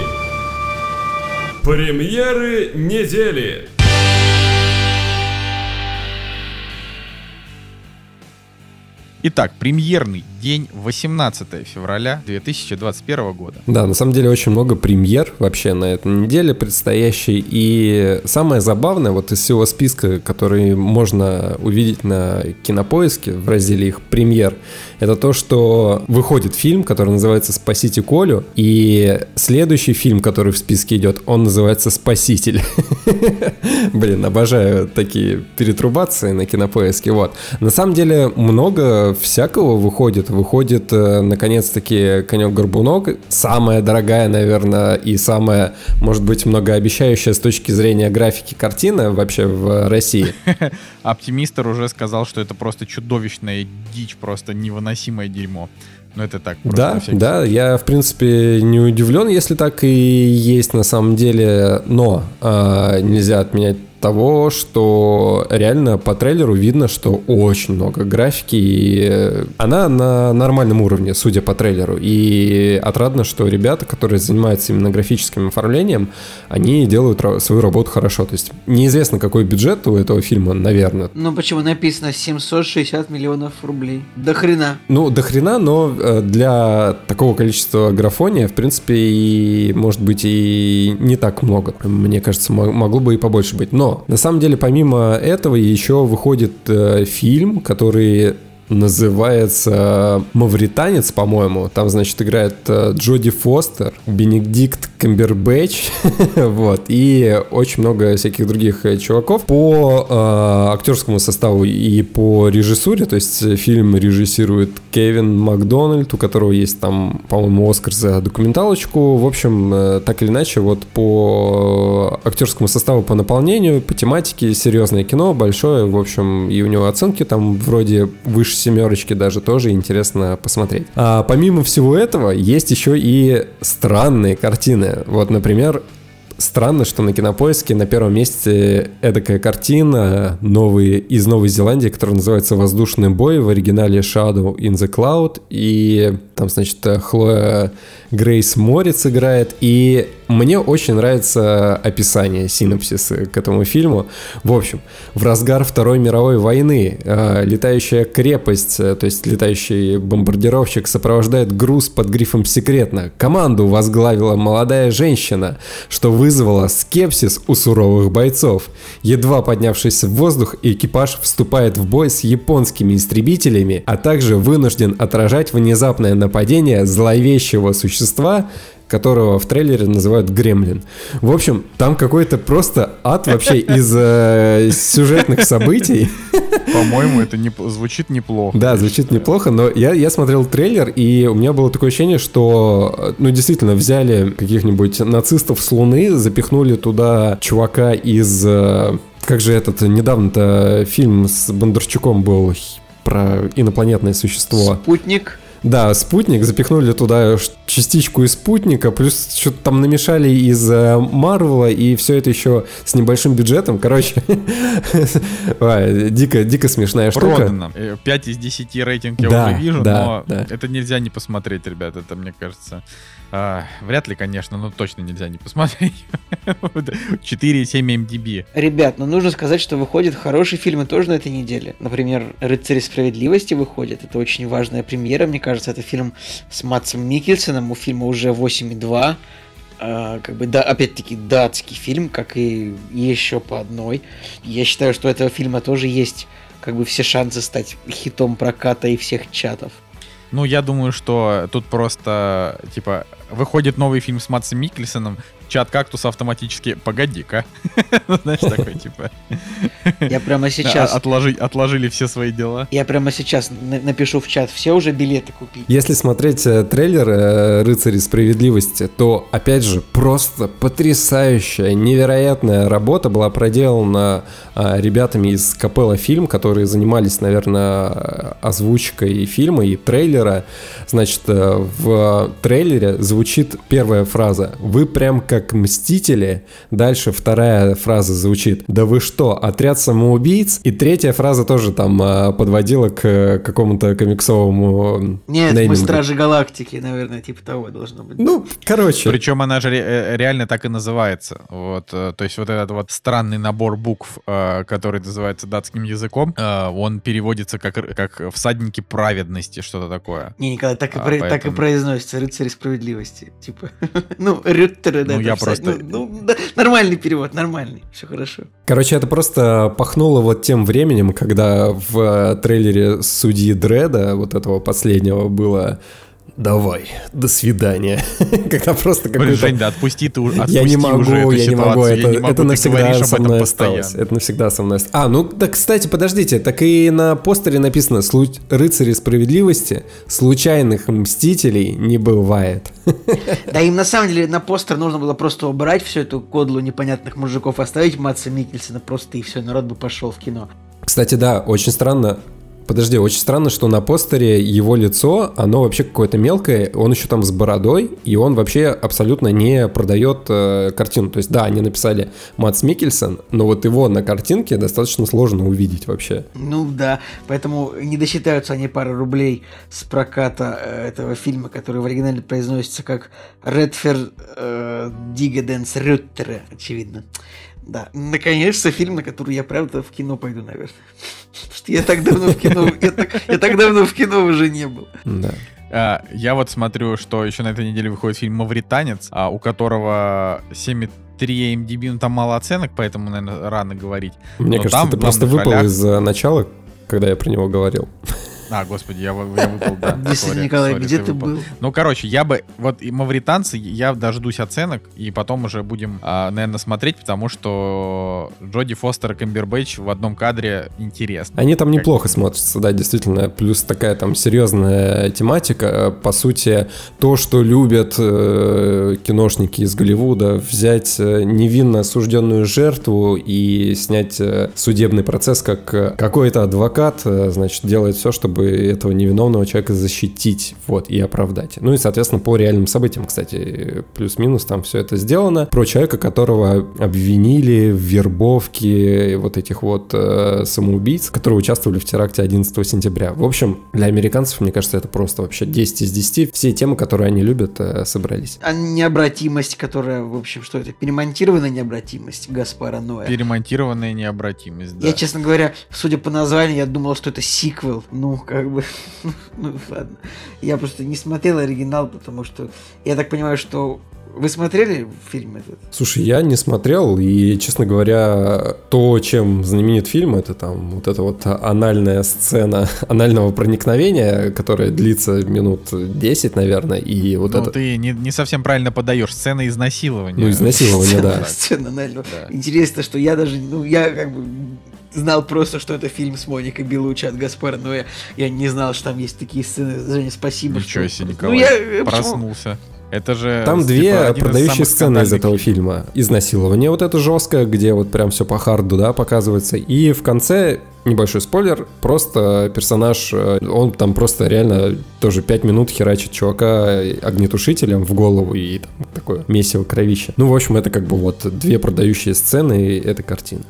S4: Премьеры недели!
S1: Итак, премьерный день 18 февраля 2021 года.
S2: Да, на самом деле очень много премьер вообще на этой неделе предстоящей. И самое забавное вот из всего списка, который можно увидеть на кинопоиске в разделе их премьер, это то, что выходит фильм, который называется «Спасите Колю», и следующий фильм, который в списке идет, он называется «Спаситель». Блин, обожаю такие перетрубации на кинопоиске. Вот. На самом деле много всякого выходит. Выходит, э, наконец-таки, «Конек-горбунок». Самая дорогая, наверное, и самая, может быть, многообещающая с точки зрения графики картина вообще в России.
S1: Оптимистр уже сказал, что это просто чудовищная дичь, просто невыносимое дерьмо. Ну, это так.
S2: Да, да, я, в принципе, не удивлен, если так и есть на самом деле, но э, нельзя отменять того, что реально по трейлеру видно, что очень много графики, и она на нормальном уровне, судя по трейлеру. И отрадно, что ребята, которые занимаются именно графическим оформлением, они делают свою работу хорошо. То есть неизвестно, какой бюджет у этого фильма, наверное.
S3: Ну почему написано 760 миллионов рублей? До хрена.
S2: Ну, до хрена, но э, для такого количества графония, в принципе, и может быть и не так много. Мне кажется, могло бы и побольше быть. Но на самом деле, помимо этого, еще выходит э, фильм, который называется «Мавританец», по-моему. Там, значит, играет э, Джоди Фостер, Бенедикт Камбербэтч, вот, и очень много всяких других э, чуваков. По э, актерскому составу и по режиссуре, то есть фильм режиссирует Кевин Макдональд, у которого есть там, по-моему, Оскар за документалочку. В общем, э, так или иначе, вот по актерскому составу, по наполнению, по тематике, серьезное кино, большое, в общем, и у него оценки там вроде выше семерочки даже тоже интересно посмотреть. А помимо всего этого, есть еще и странные картины. Вот, например, странно, что на кинопоиске на первом месте эдакая картина новые, из Новой Зеландии, которая называется «Воздушный бой», в оригинале «Shadow in the Cloud», и там, значит, Хлоя Грейс Морец играет, и мне очень нравится описание, синопсис к этому фильму. В общем, в разгар Второй мировой войны э, летающая крепость, э, то есть летающий бомбардировщик сопровождает груз под грифом «Секретно». Команду возглавила молодая женщина, что вызвало скепсис у суровых бойцов. Едва поднявшись в воздух, экипаж вступает в бой с японскими истребителями, а также вынужден отражать внезапное нападение зловещего существа, которого в трейлере называют Гремлин. В общем, там какой-то просто ад вообще из э, сюжетных событий.
S1: По-моему, это не, звучит неплохо.
S2: Да, звучит неплохо, но я, я смотрел трейлер, и у меня было такое ощущение, что, ну, действительно, взяли каких-нибудь нацистов с Луны, запихнули туда чувака из... Э, как же этот недавно-то фильм с Бондарчуком был про инопланетное существо?
S3: Спутник.
S2: Да, спутник, запихнули туда частичку из спутника, плюс что-то там намешали из э, Марвела, и все это еще с небольшим бюджетом. Короче, дико, дико смешная штука.
S1: Продано. 5 из 10 рейтинг я уже вижу, но это нельзя не посмотреть, ребят, это, мне кажется, а, вряд ли, конечно, но точно нельзя не посмотреть. 4,7 MDB.
S3: Ребят, ну нужно сказать, что выходят хорошие фильмы тоже на этой неделе. Например, «Рыцари справедливости» выходит. Это очень важная премьера, мне кажется. Это фильм с Матсом Микельсоном. У фильма уже 8,2. Uh, как бы, да, опять-таки, датский фильм, как и еще по одной. Я считаю, что у этого фильма тоже есть как бы все шансы стать хитом проката и всех чатов.
S1: Ну, я думаю, что тут просто, типа, выходит новый фильм с Матсом Микельсоном, чат кактус автоматически «погоди-ка». Знаешь, такой, типа...
S3: Я прямо сейчас...
S1: Отложи, отложили все свои дела.
S3: Я прямо сейчас напишу в чат, все уже билеты купить.
S2: Если смотреть э, трейлер э, «Рыцари справедливости», то, опять же, просто потрясающая, невероятная работа была проделана а, ребятами из Капелла Фильм, которые занимались, наверное, озвучкой фильма и трейлера. Значит, э, в трейлере звучит первая фраза «Вы прям как как Мстители. Дальше вторая фраза звучит «Да вы что, отряд самоубийц?» И третья фраза тоже там а, подводила к какому-то комиксовому
S3: Нет, неймингу. мы Стражи Галактики, наверное, типа того должно быть.
S2: Ну, короче.
S1: Причем она же э, реально так и называется. Вот, э, то есть вот этот вот странный набор букв, э, который называется датским языком, он переводится как, как «всадники праведности», что-то такое.
S3: Не, Николай, так и, а, про, поэтому... так и произносится «рыцари справедливости». Типа, ну, рюттеры, да,
S1: ну, я просто...
S3: Ну, ну, да, нормальный перевод, нормальный, все хорошо.
S2: Короче, это просто пахнуло вот тем временем, когда в трейлере судьи Дреда, вот этого последнего, было давай, до свидания. Когда просто какой-то...
S1: Жень, да отпусти ты отпусти
S2: Я не могу, уже я не могу, это, я не могу, это навсегда со мной осталось. Это навсегда со мной А, ну, да, кстати, подождите, так и на постере написано «Рыцари справедливости случайных мстителей не бывает».
S3: Да им на самом деле на постер нужно было просто убрать всю эту кодлу непонятных мужиков, оставить Матса Микельсона просто и все, народ бы пошел в кино.
S2: Кстати, да, очень странно, Подожди, очень странно, что на постере его лицо, оно вообще какое-то мелкое, он еще там с бородой, и он вообще абсолютно не продает э, картину. То есть, да, они написали Матс Микельсон, но вот его на картинке достаточно сложно увидеть вообще.
S3: Ну да, поэтому не досчитаются они пары рублей с проката э, этого фильма, который в оригинале произносится как Редфер э, Дигаденс Рюттере, очевидно. Да, наконец-то фильм, на который я правда в кино пойду, наверное. Потому что я так давно в кино, я так, я так давно в кино уже не был.
S2: Да.
S1: А, я вот смотрю, что еще на этой неделе выходит фильм «Мавританец», а, у которого 7,3 MDB, ну там мало оценок, поэтому, наверное, рано говорить.
S2: Мне Но кажется, ты просто выпал ролях... из начала, когда я про него говорил.
S1: А, господи, я, я выпал, да.
S3: Sorry, Николай, sorry, где ты, ты был?
S1: Ну, короче, я бы... Вот и мавританцы, я дождусь оценок, и потом уже будем, а, наверное, смотреть, потому что Джоди Фостер и Камбербэтч в одном кадре интересно.
S2: Они там неплохо смотрятся, да, действительно. Плюс такая там серьезная тематика. По сути, то, что любят э, киношники из Голливуда, взять э, невинно осужденную жертву и снять э, судебный процесс, как какой-то адвокат, значит, делает все, чтобы чтобы этого невиновного человека защитить, вот, и оправдать. Ну и, соответственно, по реальным событиям, кстати, плюс-минус там все это сделано. Про человека, которого обвинили в вербовке вот этих вот э, самоубийц, которые участвовали в теракте 11 сентября. В общем, для американцев, мне кажется, это просто вообще 10 из 10. Все темы, которые они любят, э, собрались.
S3: А необратимость, которая, в общем, что это? Перемонтированная необратимость Гаспара Ноя.
S1: Перемонтированная необратимость, да.
S3: Я, честно говоря, судя по названию, я думал, что это сиквел. Ну, как бы, ну, ладно. Я просто не смотрел оригинал, потому что я так понимаю, что вы смотрели фильм этот?
S2: Слушай, я не смотрел, и, честно говоря, то, чем знаменит фильм, это там вот эта вот анальная сцена анального проникновения, которая длится минут 10, наверное, и вот
S1: ну,
S2: это...
S1: ты не, не совсем правильно подаешь, сцена изнасилования.
S2: Ну, изнасилования, да.
S3: Сцена анального. Интересно, что я даже, ну, я как бы знал просто, что это фильм с Моникой Белучи от Гаспара, но я, я не знал, что там есть такие сцены. Женя, спасибо.
S1: Ничего себе, Николай, ну, я, проснулся. Почему? Это же...
S2: Там две типа, продающие из сцены из этого фильма. Изнасилование вот это жесткое, где вот прям все по харду, да, показывается. И в конце небольшой спойлер, просто персонаж, э, он там просто реально тоже 5 минут херачит чувака огнетушителем в голову и там такое месиво кровище. Ну, в общем, это как бы вот две продающие сцены этой картины.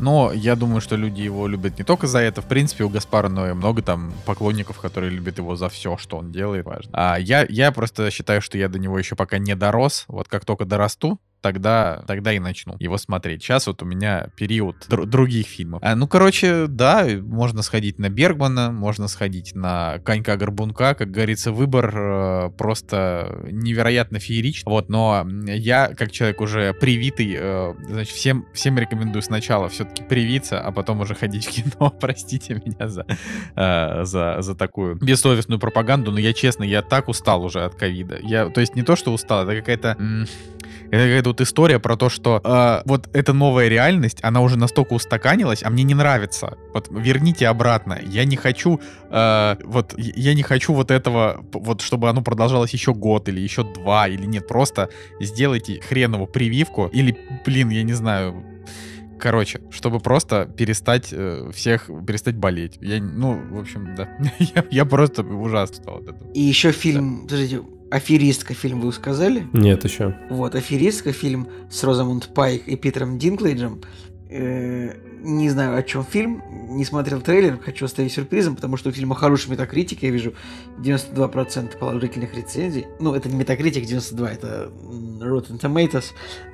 S1: Но я думаю, что люди его любят не только за это. В принципе, у Гаспара Ноя много там поклонников, которые любят его за все, что он делает. Важно. А я, я просто считаю, что я до него еще пока не дорос. Вот как только дорасту, тогда, тогда и начну его смотреть. Сейчас вот у меня период др- других фильмов. А, ну, короче, да, можно сходить на Бергмана, можно сходить на Конька-Горбунка. Как говорится, выбор э, просто невероятно фееричный. Вот, но я, как человек уже привитый, э, значит, всем, всем рекомендую сначала все-таки привиться, а потом уже ходить в кино. Простите меня за, э, за, за такую бессовестную пропаганду, но я честно, я так устал уже от ковида. Я, то есть не то, что устал, это какая-то... Это какая-то вот история про то, что э, вот эта новая реальность, она уже настолько устаканилась, а мне не нравится. Вот верните обратно. Я не хочу, э, вот я не хочу вот этого, вот чтобы оно продолжалось еще год или еще два или нет, просто сделайте хренову прививку или, блин, я не знаю, Короче, чтобы просто перестать э, всех, перестать болеть. Я, ну, в общем, да. я, я просто ужасно стал от этого.
S3: И еще фильм, да. подождите, Аферистка фильм вы сказали?
S2: Нет, еще.
S3: Вот, Аферистка фильм с Розамунд Пайк и Питером Динклейджем. Э, не знаю, о чем фильм, не смотрел трейлер, хочу оставить сюрпризом, потому что у фильма хороший метакритик, я вижу 92% положительных рецензий. Ну, это не метакритик 92, это Rotten Tomatoes,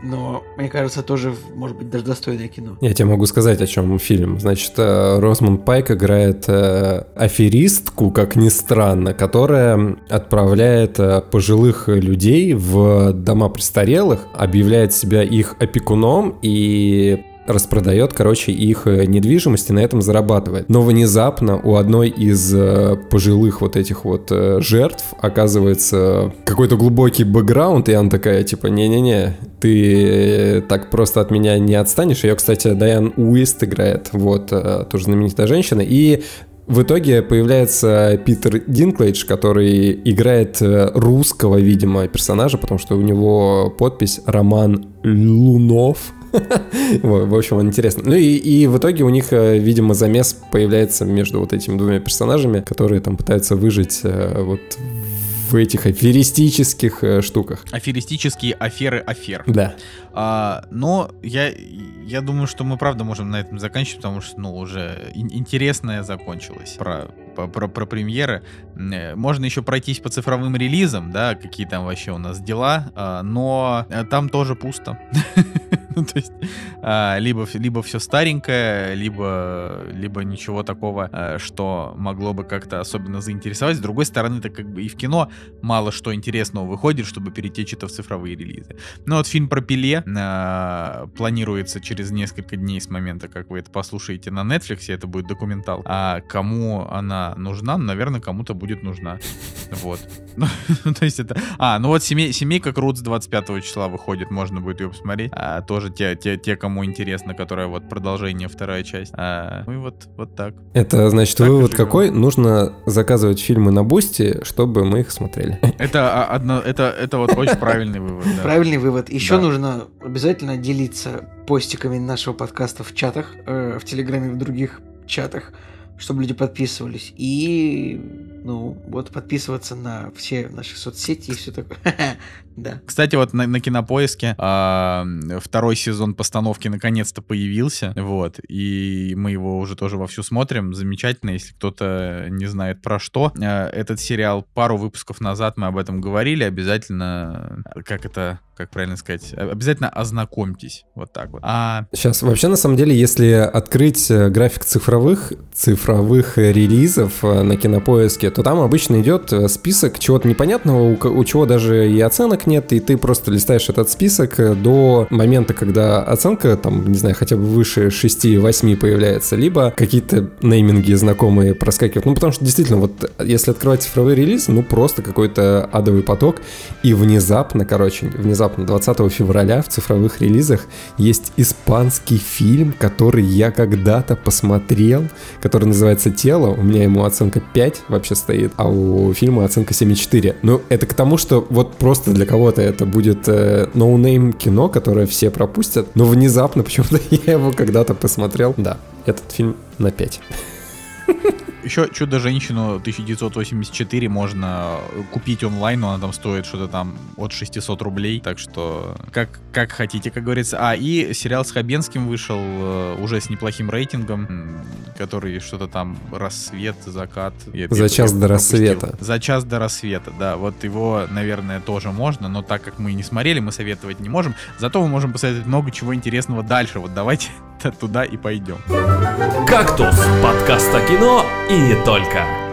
S3: но, мне кажется, тоже, может быть, даже достойное кино.
S2: Я тебе могу сказать, о чем фильм. Значит, э, Розмонд Пайк играет э, аферистку, как ни странно, которая отправляет э, пожилых людей в дома престарелых, объявляет себя их опекуном и распродает, короче, их э, недвижимость и на этом зарабатывает. Но внезапно у одной из э, пожилых вот этих вот э, жертв оказывается какой-то глубокий бэкграунд, и она такая, типа, не-не-не, ты так просто от меня не отстанешь. Ее, кстати, Дайан Уист играет, вот, тоже знаменитая женщина, и в итоге появляется Питер Динклейдж, который играет русского, видимо, персонажа, потому что у него подпись Роман Лунов. В общем, интересно. Ну и, и в итоге у них, э, видимо, замес появляется между вот этими двумя персонажами, которые там пытаются выжить э, вот в этих аферистических э, штуках.
S1: Аферистические аферы афер.
S2: Да.
S1: А, но я, я думаю, что мы правда можем на этом заканчивать, потому что, ну, уже интересное закончилось про, про, про премьеры. Можно еще пройтись по цифровым релизам, да, какие там вообще у нас дела, а, но там тоже пусто. Ну, то есть, а, либо, либо все старенькое, либо, либо ничего такого, а, что могло бы как-то особенно заинтересовать. С другой стороны, это как бы и в кино мало что интересного выходит, чтобы перетечь это в цифровые релизы. Ну вот фильм про Пеле планируется через несколько дней с момента, как вы это послушаете на Netflix, это будет документал. А кому она нужна? Наверное, кому-то будет нужна. Вот. Ну, то есть это... А, ну вот семей, семейка Крутс 25 числа выходит, можно будет ее посмотреть. А, тоже те, те, те, кому интересно, которая вот продолжение, вторая часть. А, ну и вот, вот так.
S2: Это значит, так вывод какой? Нужно заказывать фильмы на Boosty, чтобы мы их смотрели.
S1: Это, одно, это, это вот очень правильный вывод. Да.
S3: Правильный вывод. Еще да. нужно обязательно делиться постиками нашего подкаста в чатах, э, в Телеграме, в других чатах чтобы люди подписывались. И, ну, вот подписываться на все наши соцсети и все такое. Да.
S1: Кстати, вот на, на кинопоиске а, второй сезон постановки наконец-то появился. Вот. И мы его уже тоже вовсю смотрим. Замечательно, если кто-то не знает про что. А, этот сериал пару выпусков назад мы об этом говорили. Обязательно, как это как правильно сказать, обязательно ознакомьтесь. Вот так вот.
S2: А... Сейчас, вообще, на самом деле, если открыть э, график цифровых, цифровых релизов э, на кинопоиске, то там обычно идет э, список чего-то непонятного, у, у чего даже и оценок нет, и ты просто листаешь этот список до момента, когда оценка, там, не знаю, хотя бы выше 6-8 появляется, либо какие-то нейминги знакомые проскакивают. Ну, потому что действительно, вот если открывать цифровой релиз, ну, просто какой-то адовый поток, и внезапно, короче, внезапно внезапно 20 февраля в цифровых релизах есть испанский фильм, который я когда-то посмотрел, который называется «Тело». У меня ему оценка 5 вообще стоит, а у фильма оценка 7,4. Ну, это к тому, что вот просто для кого-то это будет э, no-name кино, которое все пропустят, но внезапно почему-то я его когда-то посмотрел. Да, этот фильм на 5.
S1: Еще «Чудо-женщину» 1984 можно купить онлайн, но она там стоит что-то там от 600 рублей, так что как, как хотите, как говорится. А, и сериал с Хабенским вышел э, уже с неплохим рейтингом, который что-то там «Рассвет», «Закат».
S2: Я За час до рассвета.
S1: За час до рассвета, да. Вот его, наверное, тоже можно, но так как мы не смотрели, мы советовать не можем. Зато мы можем посоветовать много чего интересного дальше. Вот давайте туда и пойдем.
S4: «Кактус» — подкаст о кино и не только.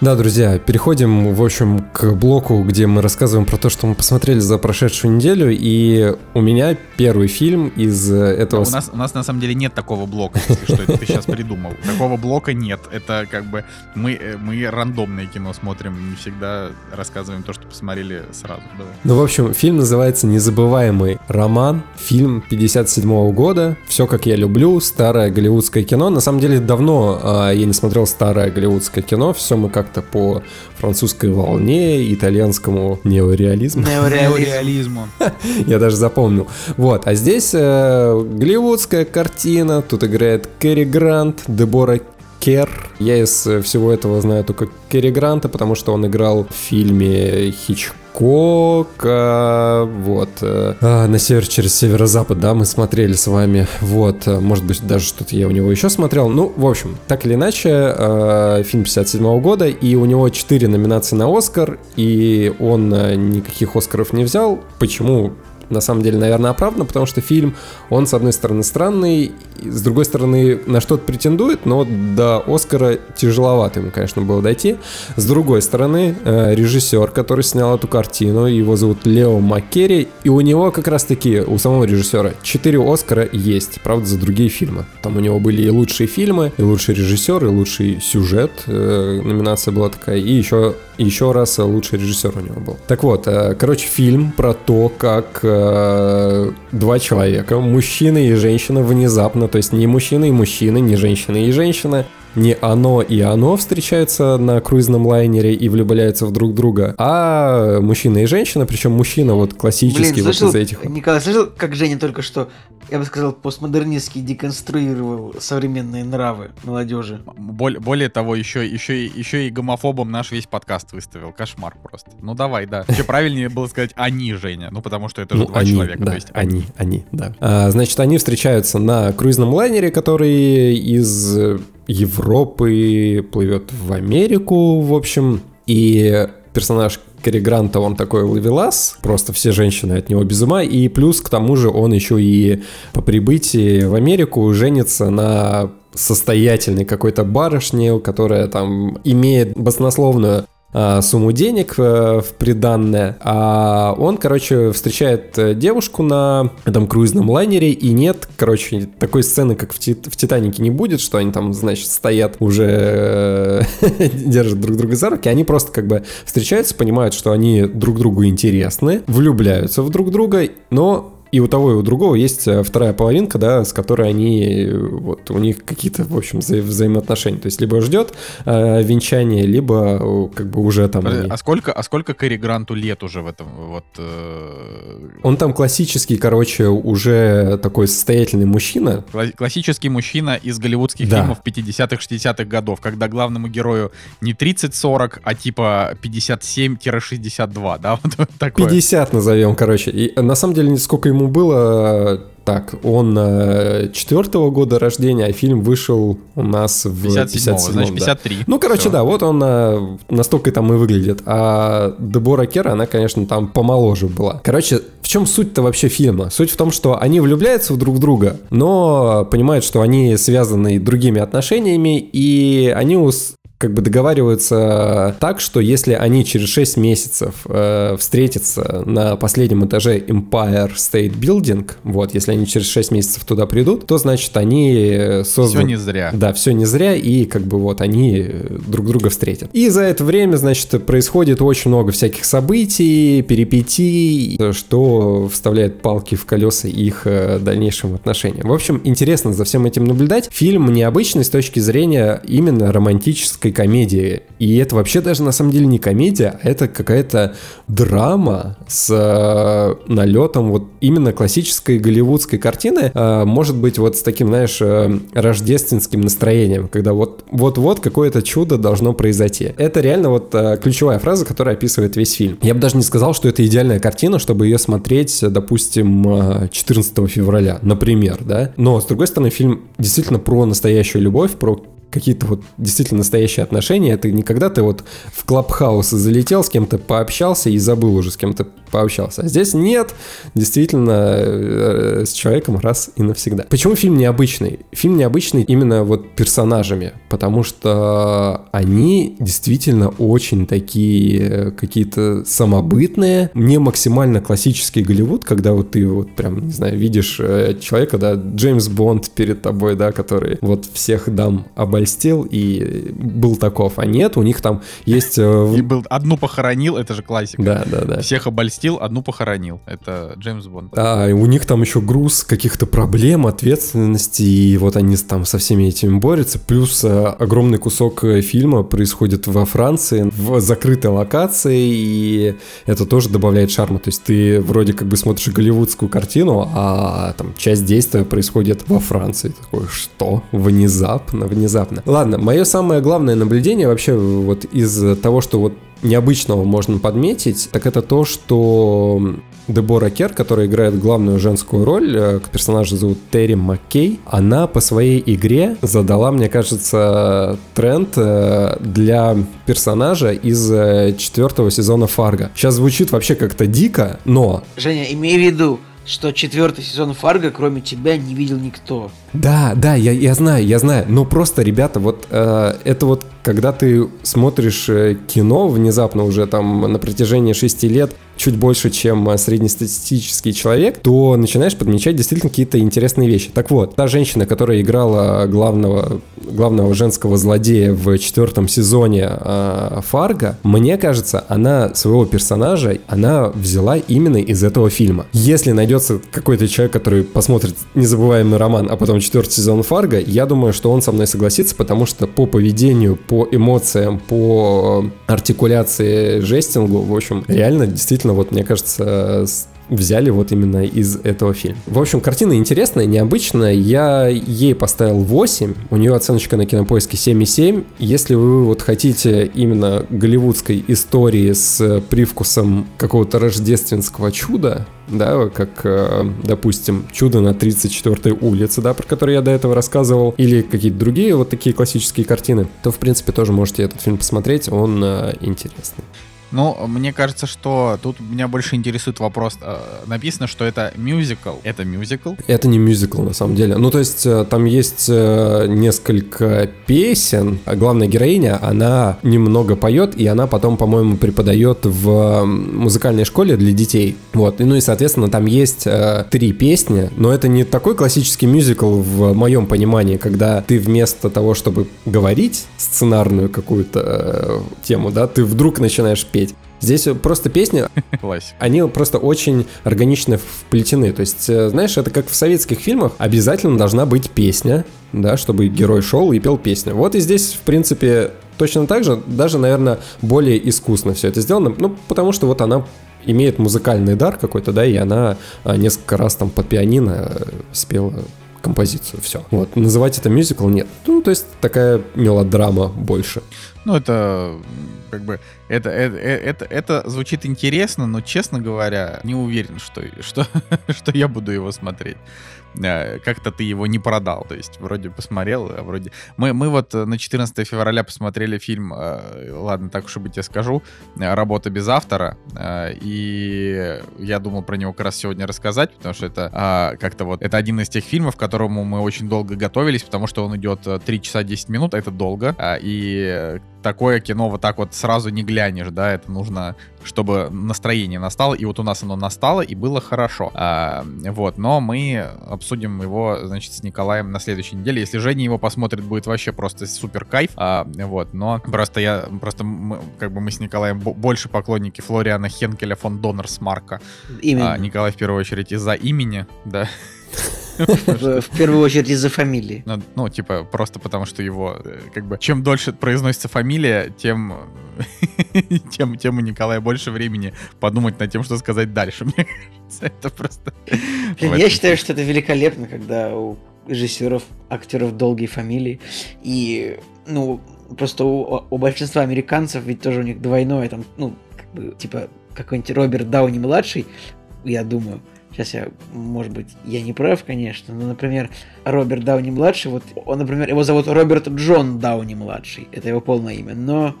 S2: Да, друзья, переходим, в общем, к блоку, где мы рассказываем про то, что мы посмотрели за прошедшую неделю, и у меня первый фильм из этого...
S1: у, нас, у нас на самом деле нет такого блока, если что, это ты сейчас придумал. Такого блока нет. Это как бы мы, э, мы рандомное кино смотрим, не всегда рассказываем то, что посмотрели сразу. Давай.
S2: Ну, в общем, фильм называется «Незабываемый роман», фильм 57 -го года, все как я люблю, старое голливудское кино. На самом деле, давно э, я не смотрел старое голливудское кино, все мы как как-то по французской волне, итальянскому неореализму.
S1: Неореализму.
S2: Я даже запомнил. Вот, а здесь э, голливудская картина, тут играет Кэрри Грант, Дебора Кер. Я из всего этого знаю только Керри Гранта, потому что он играл в фильме Хичкок Кока, вот, э, а, на север через северо-запад, да, мы смотрели с вами, вот, э, может быть, даже что-то я у него еще смотрел, ну, в общем, так или иначе, э, фильм 57 -го года, и у него 4 номинации на Оскар, и он э, никаких Оскаров не взял, почему на самом деле, наверное, оправдано, потому что фильм, он, с одной стороны, странный, с другой стороны, на что-то претендует, но до Оскара тяжеловато ему, конечно, было дойти. С другой стороны, э, режиссер, который снял эту картину, его зовут Лео Маккери, и у него как раз-таки, у самого режиссера, 4 Оскара есть, правда, за другие фильмы. Там у него были и лучшие фильмы, и лучший режиссер, и лучший сюжет, э, номинация была такая, и еще еще раз лучший режиссер у него был. Так вот, э, короче, фильм про то, как э, два человека, мужчина и женщина, внезапно, то есть не мужчина и мужчина, не женщина и женщина, не оно и оно встречаются на круизном лайнере и влюбляются в друг друга, а мужчина и женщина, причем мужчина вот классический Блин, слышал, вот из этих.
S3: Николай, слышал, как Женя только что, я бы сказал, постмодернистски деконструировал современные нравы молодежи?
S1: Более, более того, еще, еще, еще и гомофобом наш весь подкаст выставил. Кошмар просто. Ну давай, да. Еще правильнее было сказать «они, Женя», ну потому что это же ну, два
S2: они,
S1: человека.
S2: Да, то есть они, они, да. А, значит, они встречаются на круизном лайнере, который из Европы плывет в Америку, в общем, и персонаж Кэрри Гранта, он такой ловелас, просто все женщины от него без ума, и плюс к тому же он еще и по прибытии в Америку женится на состоятельной какой-то барышне, которая там имеет баснословную сумму денег э, в приданное, а он, короче, встречает э, девушку на этом круизном лайнере, и нет, короче, такой сцены, как в, в Титанике не будет, что они там, значит, стоят уже, э, держат друг друга за руки, они просто как бы встречаются, понимают, что они друг другу интересны, влюбляются в друг друга, но и у того, и у другого есть э, вторая половинка, да, с которой они, вот, у них какие-то, в общем, вза- взаимоотношения. То есть, либо ждет э, венчание, либо как бы уже там...
S1: Они... А сколько, а сколько Кэрри Гранту лет уже в этом, вот... Э...
S2: Он там классический, короче, уже такой состоятельный мужчина.
S1: Кла- классический мужчина из голливудских да. фильмов 50-х, 60-х годов, когда главному герою не 30-40, а типа 57-62, да, вот
S2: такое. 50 назовем, короче. И на самом деле, сколько ему было, так, он э, четвертого года рождения, а фильм вышел у нас в 57 57
S1: значит 53. Да.
S2: Ну, короче, Все. да, вот он э, настолько там и выглядит. А Дебора Кер, она, конечно, там помоложе была. Короче, в чем суть-то вообще фильма? Суть в том, что они влюбляются в друг друга, но понимают, что они связаны другими отношениями, и они как бы договариваются так, что если они через 6 месяцев э, встретятся на последнем этаже Empire State Building, вот, если они через 6 месяцев туда придут, то значит они созданы...
S1: Все не зря.
S2: Да, все не зря, и как бы вот они друг друга встретят. И за это время, значит, происходит очень много всяких событий, перипетий, что вставляет палки в колеса их э, дальнейшим отношениям. В общем, интересно за всем этим наблюдать. Фильм необычный с точки зрения именно романтической классической комедии. И это вообще даже на самом деле не комедия, а это какая-то драма с э, налетом вот именно классической голливудской картины, э, может быть вот с таким, знаешь, э, рождественским настроением, когда вот вот-вот какое-то чудо должно произойти. Это реально вот э, ключевая фраза, которая описывает весь фильм. Я бы даже не сказал, что это идеальная картина, чтобы ее смотреть, допустим, 14 э, февраля, например, да. Но, с другой стороны, фильм действительно про настоящую любовь, про какие-то вот действительно настоящие отношения. Это не когда ты вот в клабхаус залетел, с кем-то пообщался и забыл уже, с кем-то пообщался. А здесь нет, действительно, э, с человеком раз и навсегда. Почему фильм необычный? Фильм необычный именно вот персонажами, потому что они действительно очень такие э, какие-то самобытные, не максимально классический Голливуд, когда вот ты вот прям, не знаю, видишь э, человека, да, Джеймс Бонд перед тобой, да, который вот всех дам обольстил и был таков, а нет, у них там есть...
S1: И был одну похоронил, это же классика.
S2: Да, да, да.
S1: Всех обольстил отпустил, одну похоронил. Это Джеймс Бонд.
S2: Да, и у них там еще груз каких-то проблем, ответственности, и вот они там со всеми этими борются. Плюс э, огромный кусок э, фильма происходит во Франции, в закрытой локации, и это тоже добавляет шарма. То есть ты вроде как бы смотришь голливудскую картину, а там часть действия происходит во Франции. Такое, что? Внезапно, внезапно. Ладно, мое самое главное наблюдение вообще вот из того, что вот необычного можно подметить, так это то, что Дебора Кер, которая играет главную женскую роль, э, персонажа зовут Терри Маккей, она по своей игре задала, мне кажется, тренд э, для персонажа из э, четвертого сезона Фарго. Сейчас звучит вообще как-то дико, но...
S3: Женя, имей в виду, что четвертый сезон Фарго, кроме тебя, не видел никто.
S2: Да, да, я, я знаю, я знаю. Но просто, ребята, вот э, это вот когда ты смотришь э, кино внезапно уже там на протяжении шести лет, чуть больше, чем э, среднестатистический человек, то начинаешь подмечать действительно какие-то интересные вещи. Так вот, та женщина, которая играла главного, главного женского злодея в четвертом сезоне э, Фарго, мне кажется, она своего персонажа, она взяла именно из этого фильма. Если найдется какой-то человек, который посмотрит незабываемый роман, а потом четвертый сезон Фарго, я думаю, что он со мной согласится, потому что по поведению, по эмоциям, по артикуляции жестингу, в общем, реально действительно действительно, вот мне кажется, взяли вот именно из этого фильма. В общем, картина интересная, необычная. Я ей поставил 8. У нее оценочка на кинопоиске 7,7. Если вы вот хотите именно голливудской истории с привкусом какого-то рождественского чуда, да, как, э, допустим, «Чудо на 34-й улице», да, про который я до этого рассказывал, или какие-то другие вот такие классические картины, то, в принципе, тоже можете этот фильм посмотреть, он э, интересный.
S1: Ну, мне кажется, что тут меня больше интересует вопрос. Э, написано, что это мюзикл. Это мюзикл?
S2: Это не мюзикл, на самом деле. Ну, то есть, э, там есть э, несколько песен. А главная героиня, она немного поет, и она потом, по-моему, преподает в музыкальной школе для детей. Вот. И, ну и, соответственно, там есть три песни, но это не такой классический мюзикл в моем понимании, когда ты вместо того, чтобы говорить сценарную какую-то тему, да, ты вдруг начинаешь петь петь. Здесь просто песни, они просто очень органично вплетены. То есть, э, знаешь, это как в советских фильмах, обязательно должна быть песня, да, чтобы герой шел и пел песню. Вот и здесь, в принципе, точно так же, даже, наверное, более искусно все это сделано, ну, потому что вот она имеет музыкальный дар какой-то, да, и она а, несколько раз там под пианино э, спела композицию, все. Вот, называть это мюзикл нет. Ну, то есть такая мелодрама больше.
S1: Ну, это как бы это, это, это, это звучит интересно, но, честно говоря, не уверен, что, что, что я буду его смотреть. Э, как-то ты его не продал. То есть вроде посмотрел, а вроде... Мы, мы вот э, на 14 февраля посмотрели фильм, э, ладно, так уж и быть, я скажу, «Работа без автора». И я думал про него как раз сегодня рассказать, потому что это а, как-то вот... Это один из тех фильмов, к которому мы очень долго готовились, потому что он идет 3 часа 10 минут, это долго. А, и такое кино вот так вот сразу не глянешь, да, это нужно, чтобы настроение настало, и вот у нас оно настало, и было хорошо. А, вот, но мы обсудим его, значит, с Николаем на следующей неделе. Если Женя его посмотрит, будет вообще просто супер кайф, а, вот, но просто я, просто мы, как бы мы с Николаем больше поклонники Флориана Хенкеля фон Доннерсмарка. Именно. А, Николай в первую очередь из-за имени, да.
S3: В первую очередь из-за фамилии.
S1: Ну, ну, типа, просто потому что его, э, как бы, чем дольше произносится фамилия, тем, тем, тем у Николая больше времени подумать над тем, что сказать дальше. Мне кажется, это просто...
S3: Я считаю, что это великолепно, когда у режиссеров, актеров долгие фамилии. И, ну, просто у, у большинства американцев ведь тоже у них двойное, там, ну, как бы, типа, какой-нибудь Роберт Дауни младший, я думаю, Сейчас я, может быть, я не прав, конечно, но, например, Роберт Дауни младший, вот он, например, его зовут Роберт Джон Дауни младший, это его полное имя, но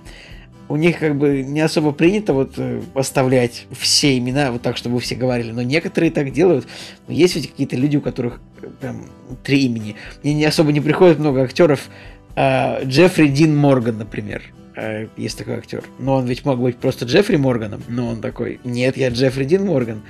S3: у них как бы не особо принято вот э, оставлять все имена вот так, чтобы все говорили, но некоторые так делают. Но есть ведь какие-то люди, у которых э, прям три имени. Мне не особо не приходит много актеров. А, Джеффри Дин Морган, например. А, есть такой актер. Но он ведь мог быть просто Джеффри Морганом. Но он такой, нет, я Джеффри Дин Морган.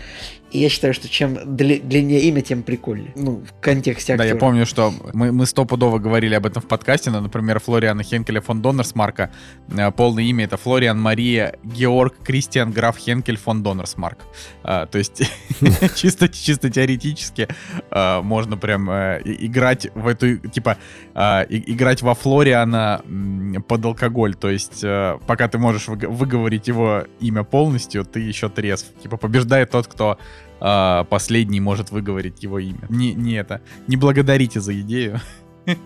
S3: И я считаю, что чем длиннее имя, тем прикольнее. Ну, в контексте
S1: актера. Да, я помню, что мы, мы стопудово говорили об этом в подкасте. Но, например, Флориана Хенкеля фон Доннерсмарка. Э, полное имя это Флориан Мария Георг Кристиан Граф Хенкель фон Доннерсмарк. А, то есть чисто, чисто теоретически а, можно прям а, играть в эту, типа, а, играть во Флориана под алкоголь. То есть а, пока ты можешь выговорить его имя полностью, ты еще трезв. Типа побеждает тот, кто а, последний может выговорить его имя. Не, не это. Не благодарите за идею.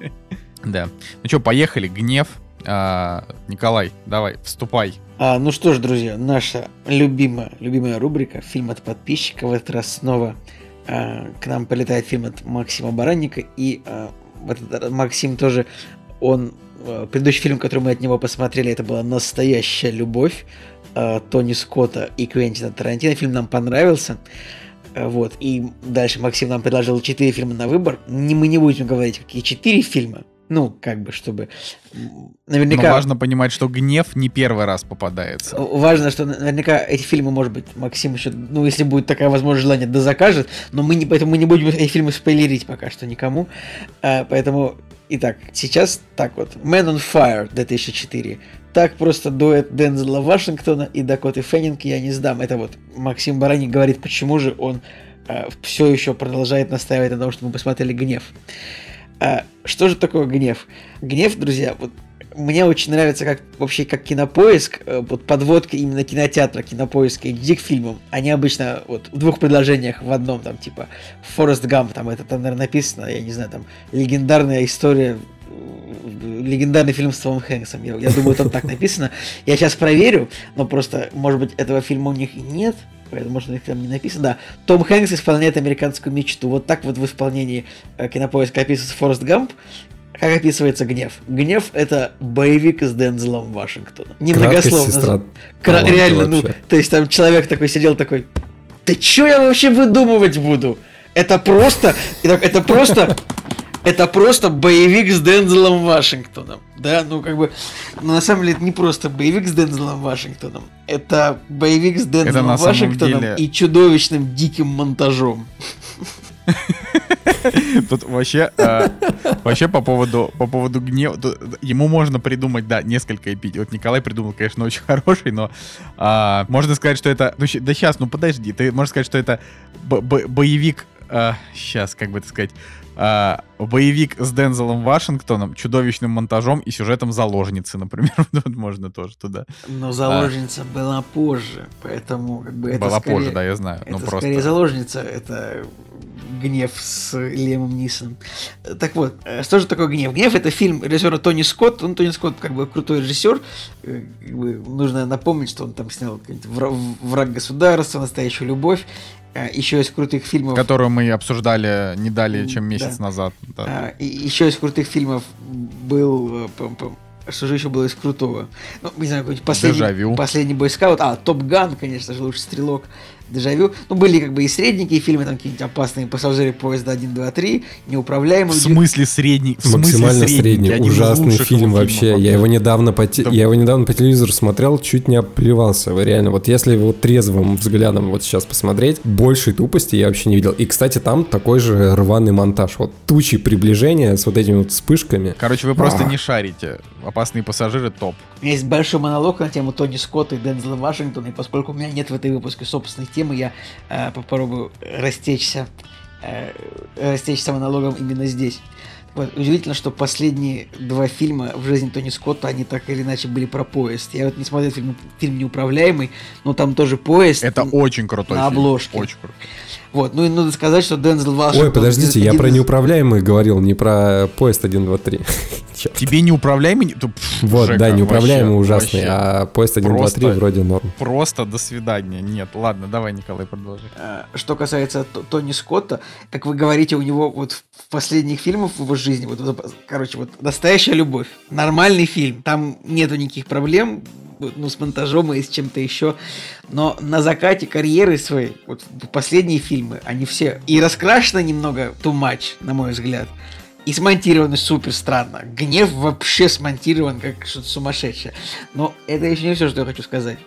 S1: Да. Ну что, поехали. Гнев. А, Николай, давай, вступай.
S3: А, ну что ж, друзья, наша любимая, любимая рубрика «Фильм от подписчика». В этот раз снова а, к нам полетает фильм от Максима Баранника. И Максим тоже, он... Предыдущий фильм, который мы от него посмотрели, это была «Настоящая любовь». А, Тони Скотта и Квентина Тарантино. Фильм нам понравился. А, вот. И дальше Максим нам предложил четыре фильма на выбор. Не, мы не будем говорить, какие четыре фильма. Ну, как бы, чтобы
S1: наверняка... Но важно понимать, что гнев не первый раз попадается.
S3: Важно, что наверняка эти фильмы, может быть, Максим еще, ну, если будет такая возможность, желание, да закажет, но мы не, поэтому мы не будем эти фильмы спойлерить пока что никому. А, поэтому, итак, сейчас так вот. Man on Fire 2004. Так просто дуэт Дензела Вашингтона и Дакоты Феннинг я не сдам. Это вот Максим Бараник говорит, почему же он э, все еще продолжает настаивать на том, чтобы мы посмотрели «Гнев». А, что же такое «Гнев»? «Гнев», друзья, вот мне очень нравится как вообще как кинопоиск, э, вот подводка именно кинотеатра, кинопоиска и к фильмам. Они обычно вот в двух предложениях в одном, там типа Форест Гамп, там это там, наверное, написано, я не знаю, там легендарная история легендарный фильм с Томом Хэнксом. Я, я думаю, там так написано. Я сейчас проверю, но просто, может быть, этого фильма у них нет, поэтому, может, у них там не написано. Да, Том Хэнкс исполняет американскую мечту. Вот так вот в исполнении э, кинопоиска описывается Форест Гамп. Как описывается гнев? Гнев это боевик с Дензелом Вашингтоном. Немногословно. Кра- реально, ну, то есть там человек такой сидел такой, да что я вообще выдумывать буду? Это просто, это просто это просто боевик с Дензелом Вашингтоном. Да, ну как бы, ну, на самом деле это не просто боевик с Дензелом Вашингтоном, это боевик с Дензелом Вашингтоном деле... и чудовищным диким монтажом.
S1: Тут вообще, э, вообще по поводу, по поводу гнева, ему можно придумать, да, несколько эпитетов. Вот Николай придумал, конечно, очень хороший, но а, можно сказать, что это... Ну, да сейчас, ну подожди, ты можешь сказать, что это боевик... А, сейчас, как бы это сказать а, боевик с Дензелом Вашингтоном, чудовищным монтажом и сюжетом заложницы, например. вот можно тоже туда.
S3: Но заложница а. была позже, поэтому как бы это
S1: Была
S3: скорее,
S1: позже, да, я знаю.
S3: Это ну, скорее просто... заложница, это гнев с Лемом Нисоном. Так вот, э, что же такое гнев? Гнев это фильм режиссера Тони Скотт. Он Тони Скотт как бы крутой режиссер. Э, как бы, нужно напомнить, что он там снял враг государства, настоящую любовь. А, еще из крутых фильмов...
S1: Которую мы обсуждали не далее, чем месяц да. назад.
S3: Да. А, и еще из крутых фильмов был... Э, что же еще было из крутого? Ну, не знаю, какой-нибудь последний, последний бойскаут. А, Топ Ган, конечно же, лучший стрелок дежавю. Ну, были как бы и средненькие фильмы, там какие-нибудь опасные пассажиры поезда 1, 2, 3, неуправляемые.
S1: В смысле средний? В
S2: Максимально средний, средний ужасный фильм вообще. Я его недавно по те... я его недавно по телевизору смотрел, чуть не оплевался. Вы реально, вот если вот трезвым взглядом вот сейчас посмотреть, большей тупости я вообще не видел. И, кстати, там такой же рваный монтаж. Вот тучи приближения с вот этими вот вспышками.
S1: Короче, вы просто а. не шарите. Опасные пассажиры топ.
S3: У меня есть большой монолог на тему Тони Скотта и Дензела Вашингтона, и поскольку у меня нет в этой выпуске собственной темы, я э, попробую растечься, э, растечься монологом именно здесь. Вот, удивительно, что последние два фильма в жизни Тони Скотта, они так или иначе были про поезд. Я вот не смотрел фильм, фильм «Неуправляемый», но там тоже поезд.
S1: Это очень крутой
S3: На обложке.
S1: Очень крутой.
S3: Вот, ну и надо сказать, что Дензел Вашингтон...
S2: Ой, подождите, я про неуправляемый говорил, не про поезд 1, 2, 3.
S1: Тебе неуправляемый?
S2: Вот, да, неуправляемый ужасный, а поезд 1, 2, 3 вроде норм.
S1: Просто до свидания. Нет, ладно, давай, Николай, продолжи.
S3: А, что касается Тони Скотта, как вы говорите, у него вот в последних фильмах в его жизни, вот, короче, вот «Настоящая любовь», нормальный фильм, там нету никаких проблем, ну, с монтажом и с чем-то еще. Но на закате карьеры своей, вот последние фильмы, они все и раскрашены немного too much, на мой взгляд. И смонтированы супер странно. Гнев вообще смонтирован как что-то сумасшедшее. Но это еще не все, что я хочу сказать.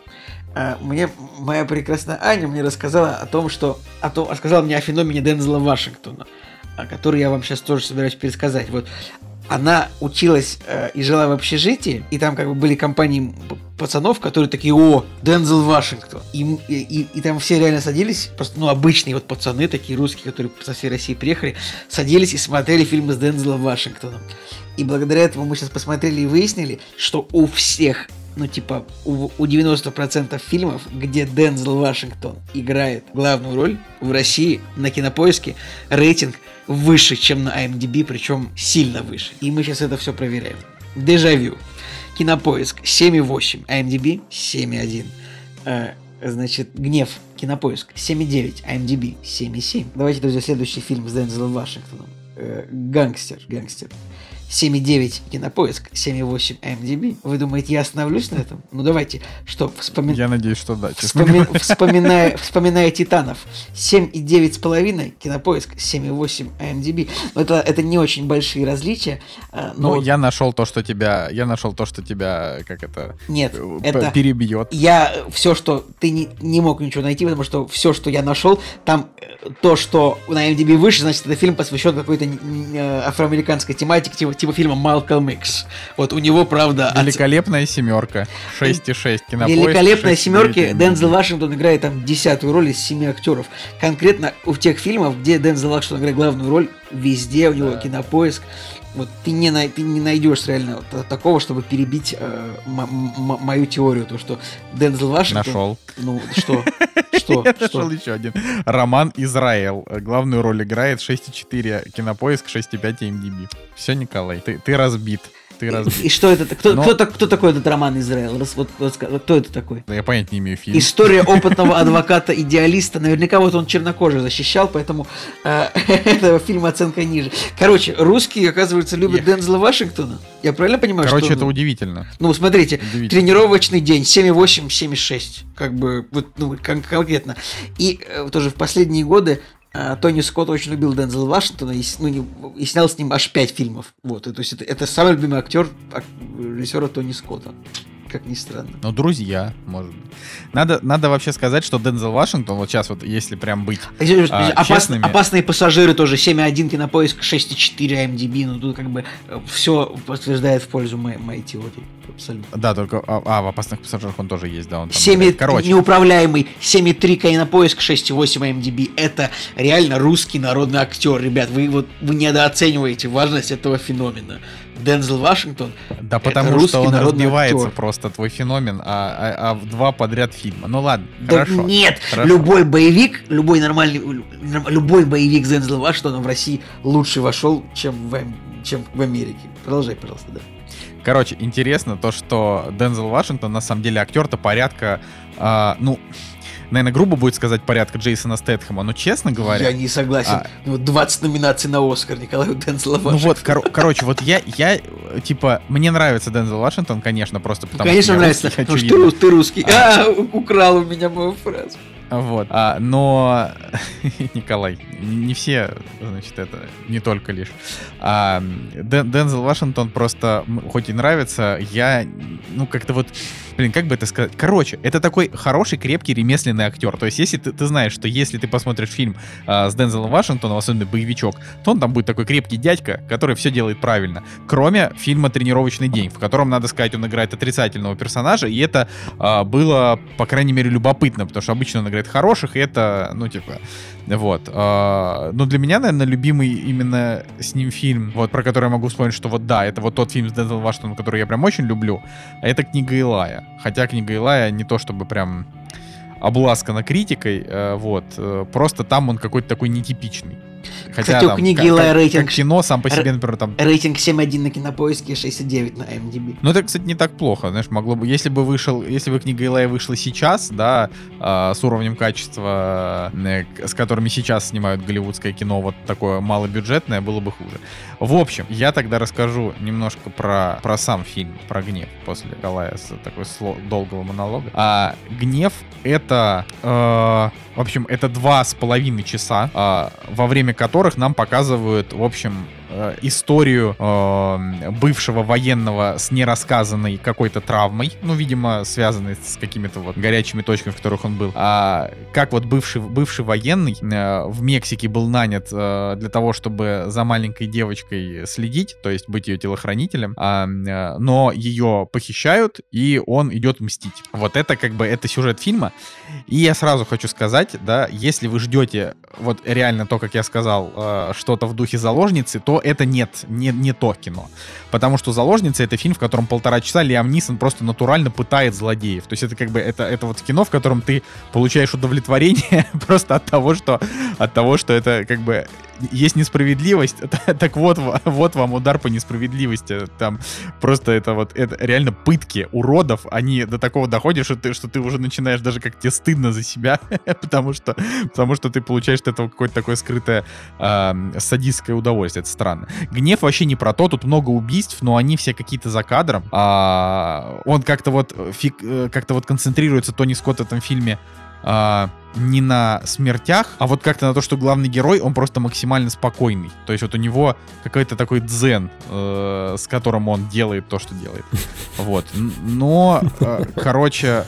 S3: А, мне моя прекрасная Аня мне рассказала о том, что... О том, рассказала мне о феномене Дензела Вашингтона, который я вам сейчас тоже собираюсь пересказать. Вот она училась э, и жила в общежитии, и там как бы были компании пацанов, которые такие, о, Дензел Вашингтон. И, и, и там все реально садились, просто, ну, обычные вот пацаны, такие русские, которые со всей России приехали, садились и смотрели фильмы с Дензелом Вашингтоном. И благодаря этому мы сейчас посмотрели и выяснили, что у всех ну, типа, у, у 90% фильмов, где Дензел Вашингтон играет главную роль в России на кинопоиске, рейтинг выше, чем на IMDb, причем сильно выше. И мы сейчас это все проверяем. Дежавю. Кинопоиск 7,8, IMDb 7,1. Э, значит, Гнев, Кинопоиск 7,9, IMDb 7,7. Давайте, друзья, следующий фильм с Дензелом Вашингтоном. Э, гангстер, гангстер. 7,9 кинопоиск, 7,8 MDB. Вы думаете, я остановлюсь на этом? Ну давайте, что,
S1: вспомин... Я надеюсь, что да,
S3: Вспоми... вспоминая, вспоминая Титанов, 7,9 с половиной кинопоиск, 7,8 MDB. Это, это не очень большие различия.
S1: А, но... Ну, я нашел то, что тебя, я нашел то, что тебя, как это...
S3: Нет, это...
S1: Перебьет.
S3: Я все, что... Ты не, не мог ничего найти, потому что все, что я нашел, там э, то, что на MDB выше, значит, это фильм посвящен какой-то э, афроамериканской тематике, типа типа фильма Малкольм Икс. Вот у него, правда...
S1: Великолепная от... семерка. 6,6
S3: кинопоиск. Великолепная семерки. Дензел Вашингтон играет там десятую роль из семи актеров. Конкретно у тех фильмов, где Дензел Вашингтон играет главную роль, везде у него да. кинопоиск. Вот ты не, ты не найдешь реально такого, чтобы перебить э, мою теорию, то что Дензел Вашингтон...
S1: Нашел.
S3: Ну, что? Что?
S1: Я нашел еще один. Роман Израил. Главную роль играет 6,4 кинопоиск, 6,5 MDB. Все, Николай, ты, ты разбит. Ты разбит.
S3: И, и что это? Кто, Но... кто, кто такой этот Роман Израил? Раз, вот, вот, кто это такой?
S1: Да я понять не имею фильм.
S3: История опытного адвоката-идеалиста. Наверняка вот он чернокожий защищал, поэтому э, этого фильма оценка ниже. Короче, русские, оказывается, любят я... Дензела Вашингтона. Я правильно понимаю?
S1: Короче, это удивительно.
S3: Ну, смотрите, удивительно. тренировочный день 7,8, 7,6. Как бы, вот, ну, конкретно. И э, тоже в последние годы Тони Скотт очень любил Дензел Вашингтона и, ну, не, и снял с ним аж пять фильмов. Вот, и, то есть это, это самый любимый актер режиссера Тони Скотта. Как ни странно.
S1: Ну, друзья, может быть. Надо, надо вообще сказать, что Дензел Вашингтон, вот сейчас вот, если прям быть
S3: а, Опас, честными... Опасные пассажиры тоже 7.1 кинопоиск, 6.4 MDB, ну тут как бы э, все подтверждает в пользу моей, моей теории. Абсолютно.
S1: Да, только, а, а, в опасных пассажирах он тоже есть, да, он
S3: там... 7, короче. Неуправляемый, 7.3 кинопоиск, 6.8 MDB, это реально русский народный актер, ребят, вы вот, вы недооцениваете важность этого феномена. Дензел Вашингтон.
S1: Да потому что он разбивается актер. просто, твой феномен, а, а, а в два подряд фильма. Ну ладно,
S3: да хорошо. Нет, хорошо. любой боевик, любой нормальный, любой боевик Дензела Вашингтона в России лучше вошел, чем в, чем в Америке. Продолжай, пожалуйста, да.
S1: Короче, интересно то, что Дензел Вашингтон на самом деле актер-то порядка, э, ну, наверное, грубо будет сказать порядка Джейсона Стэтхэма, но честно говоря...
S3: Я не согласен. А... Ну, 20 номинаций на Оскар Николаю Дензела Вашингтона.
S1: Ну вот, кор- короче, вот я, я, типа, мне нравится Дензел Вашингтон, конечно, просто потому
S3: конечно, что нравится. Русский, ну, что ты, ты русский. А, а украл у меня мою фразу.
S1: Вот. А, но, Николай, не все, значит, это не только лишь. А, Дензел Вашингтон просто, хоть и нравится, я, ну, как-то вот блин, как бы это сказать? Короче, это такой хороший, крепкий, ремесленный актер. То есть, если ты, ты знаешь, что если ты посмотришь фильм э, с Дензелом Вашингтоном, особенно боевичок, то он там будет такой крепкий дядька, который все делает правильно. Кроме фильма «Тренировочный день», в котором, надо сказать, он играет отрицательного персонажа, и это э, было, по крайней мере, любопытно, потому что обычно он играет хороших, и это, ну, типа, вот. Э, но для меня, наверное, любимый именно с ним фильм, вот, про который я могу вспомнить, что вот да, это вот тот фильм с Дензелом Вашингтоном, который я прям очень люблю, а это «Книга Илая». Хотя книга Илая не то чтобы прям обласкана критикой, э, вот. Э, просто там он какой-то такой нетипичный.
S3: Хотя Кстати, у книги Илая рейтинг...
S1: Как кино сам по себе, например, там...
S3: Рейтинг 7.1 на кинопоиске, 6.9 на MDB.
S1: Ну, это, кстати, не так плохо, знаешь, могло бы... Если бы вышел... Если бы книга Илая вышла сейчас, да, э, с уровнем качества, э, с которыми сейчас снимают голливудское кино, вот такое малобюджетное, было бы хуже. В общем, я тогда расскажу немножко про, про сам фильм, про гнев после Илая с такой сло, долгого монолога. А гнев — это... Э, в общем, это два с половиной часа, э, во время которых нам показывают, в общем, Э, историю э, бывшего военного с нерассказанной какой-то травмой, ну, видимо, связанной с какими-то вот горячими точками, в которых он был. А как вот бывший, бывший военный э, в Мексике был нанят э, для того, чтобы за маленькой девочкой следить, то есть быть ее телохранителем, а, э, но ее похищают, и он идет мстить. Вот это как бы, это сюжет фильма. И я сразу хочу сказать, да, если вы ждете вот реально то, как я сказал, э, что-то в духе заложницы, то это нет, не, не то кино. Потому что «Заложница» — это фильм, в котором полтора часа Лиам Нисон просто натурально пытает злодеев. То есть это как бы, это, это вот кино, в котором ты получаешь удовлетворение просто от того, что, от того, что это как бы есть несправедливость, так вот, вот вам удар по несправедливости. Там просто это вот, это реально пытки уродов, они до такого доходят, что ты, что ты уже начинаешь даже как тебе стыдно за себя, потому что, потому что ты получаешь от этого какое-то такое скрытое э, садистское удовольствие. Это странно. Гнев вообще не про то, тут много убийств, но они все какие-то за кадром. А, он как-то вот, фиг, э, как-то вот концентрируется Тони Скотт в этом фильме а, не на смертях, а вот как-то на то, что главный герой, он просто максимально спокойный. То есть вот у него какой-то такой дзен, э, с которым он делает то, что делает. Вот. Но, э, короче,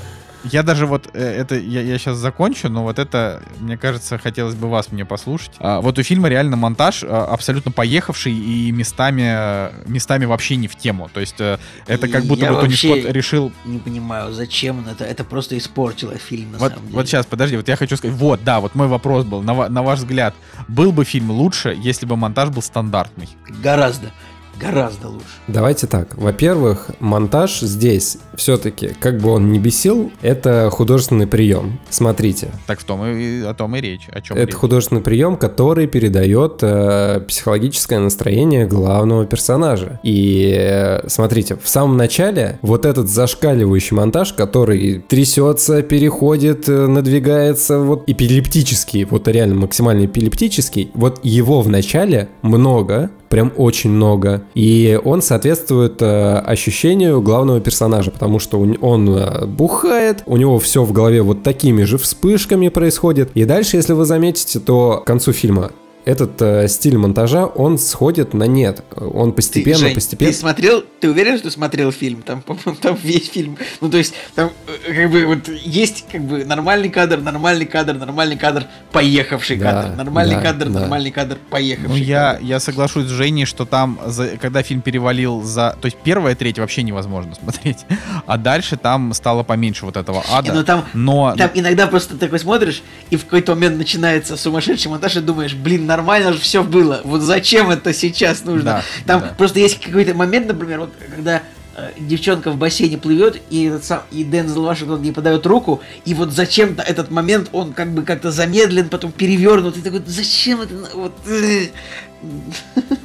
S1: я даже вот э, это, я, я сейчас закончу, но вот это, мне кажется, хотелось бы вас мне послушать. А, вот у фильма реально монтаж а, абсолютно поехавший и местами, местами вообще не в тему. То есть э, это как будто я бы Тони Скотт решил...
S3: не понимаю, зачем он это, это просто испортило фильм на
S1: вот,
S3: самом деле.
S1: Вот сейчас, подожди, вот я хочу сказать, вот, да, вот мой вопрос был, на, на ваш взгляд, был бы фильм лучше, если бы монтаж был стандартный?
S3: Гораздо. Гораздо лучше.
S2: Давайте так. Во-первых, монтаж здесь все-таки, как бы он ни бесил, это художественный прием. Смотрите.
S1: Так в том и о том и речь. О чем
S2: это
S1: речь?
S2: художественный прием, который передает э, психологическое настроение главного персонажа. И э, смотрите, в самом начале вот этот зашкаливающий монтаж, который трясется, переходит, э, надвигается, вот эпилептический, вот реально максимально эпилептический, вот его в начале много, прям очень много. И он соответствует э, ощущению главного персонажа, потому что он э, бухает, у него все в голове вот такими же вспышками происходит. И дальше, если вы заметите, то к концу фильма этот э, стиль монтажа, он сходит на нет. Он постепенно, ты, Жень, постепенно...
S3: Ты смотрел, ты уверен, что смотрел фильм? Там, там весь фильм. Ну, то есть, там э, как бы вот есть как бы нормальный кадр, нормальный кадр, нормальный кадр, поехавший да, кадр. Нормальный да, кадр, да. нормальный кадр, поехавший. Ну,
S1: я, кадр. я соглашусь с Женей, что там, за, когда фильм перевалил за... То есть, первая треть вообще невозможно смотреть. А дальше там стало поменьше вот этого ада.
S3: Ну, там, но... там иногда просто такой смотришь, и в какой-то момент начинается сумасшедший монтаж, и думаешь, блин, нормально же все было. Вот зачем это сейчас нужно? Да, там да. просто есть какой-то момент, например, вот когда э, девчонка в бассейне плывет, и, этот сам, и Дензел Вашингтон ей подает руку, и вот зачем-то этот момент, он как бы как-то замедлен, потом перевернут, и такой, зачем это? Вот, э,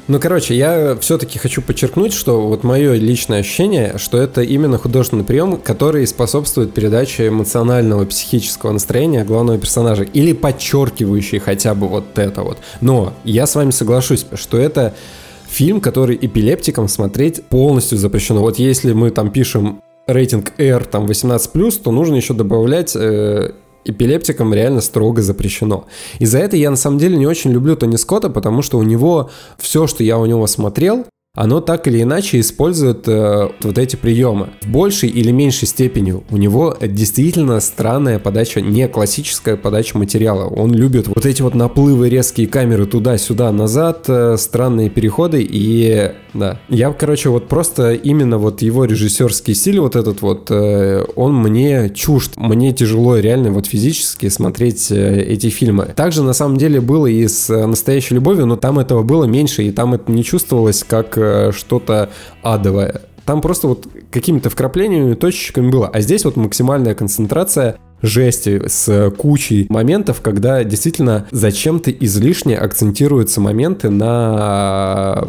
S2: ну, короче, я все-таки хочу подчеркнуть, что вот мое личное ощущение, что это именно художественный прием, который способствует передаче эмоционального психического настроения главного персонажа, или подчеркивающий хотя бы вот это вот. Но я с вами соглашусь, что это фильм, который эпилептикам смотреть полностью запрещено. Вот если мы там пишем рейтинг R там 18+, то нужно еще добавлять э, эпилептикам реально строго запрещено. И за это я на самом деле не очень люблю Тони Скотта, потому что у него все, что я у него смотрел, оно так или иначе использует э, вот эти приемы. В большей или меньшей степени у него действительно странная подача, не классическая подача материала. Он любит вот эти вот наплывы, резкие камеры туда-сюда, назад, э, странные переходы и да. Я, короче, вот просто именно вот его режиссерский стиль вот этот вот, э, он мне чужд. Мне тяжело реально вот физически смотреть э, эти фильмы. Также на самом деле было и с «Настоящей любовью», но там этого было меньше, и там это не чувствовалось как Э, что-то адовое. Там просто вот какими-то вкраплениями, точечками было. А здесь вот максимальная концентрация жести с кучей моментов, когда действительно зачем-то излишне акцентируются моменты на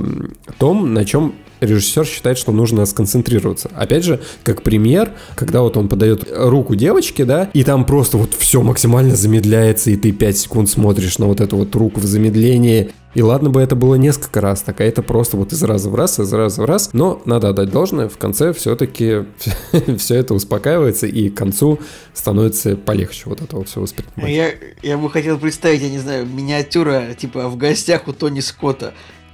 S2: том, на чем режиссер считает, что нужно сконцентрироваться. Опять же, как пример, когда вот он подает руку девочке, да, и там просто вот все максимально замедляется, и ты 5 секунд смотришь на вот эту вот руку в замедлении, и ладно бы это было несколько раз, так а это просто вот из раза в раз, из раза в раз. Но надо отдать должное, в конце все-таки все это успокаивается и к концу становится полегче вот этого все воспринимать.
S3: Я, я бы хотел представить, я не знаю, миниатюра типа в гостях у Тони Скотта.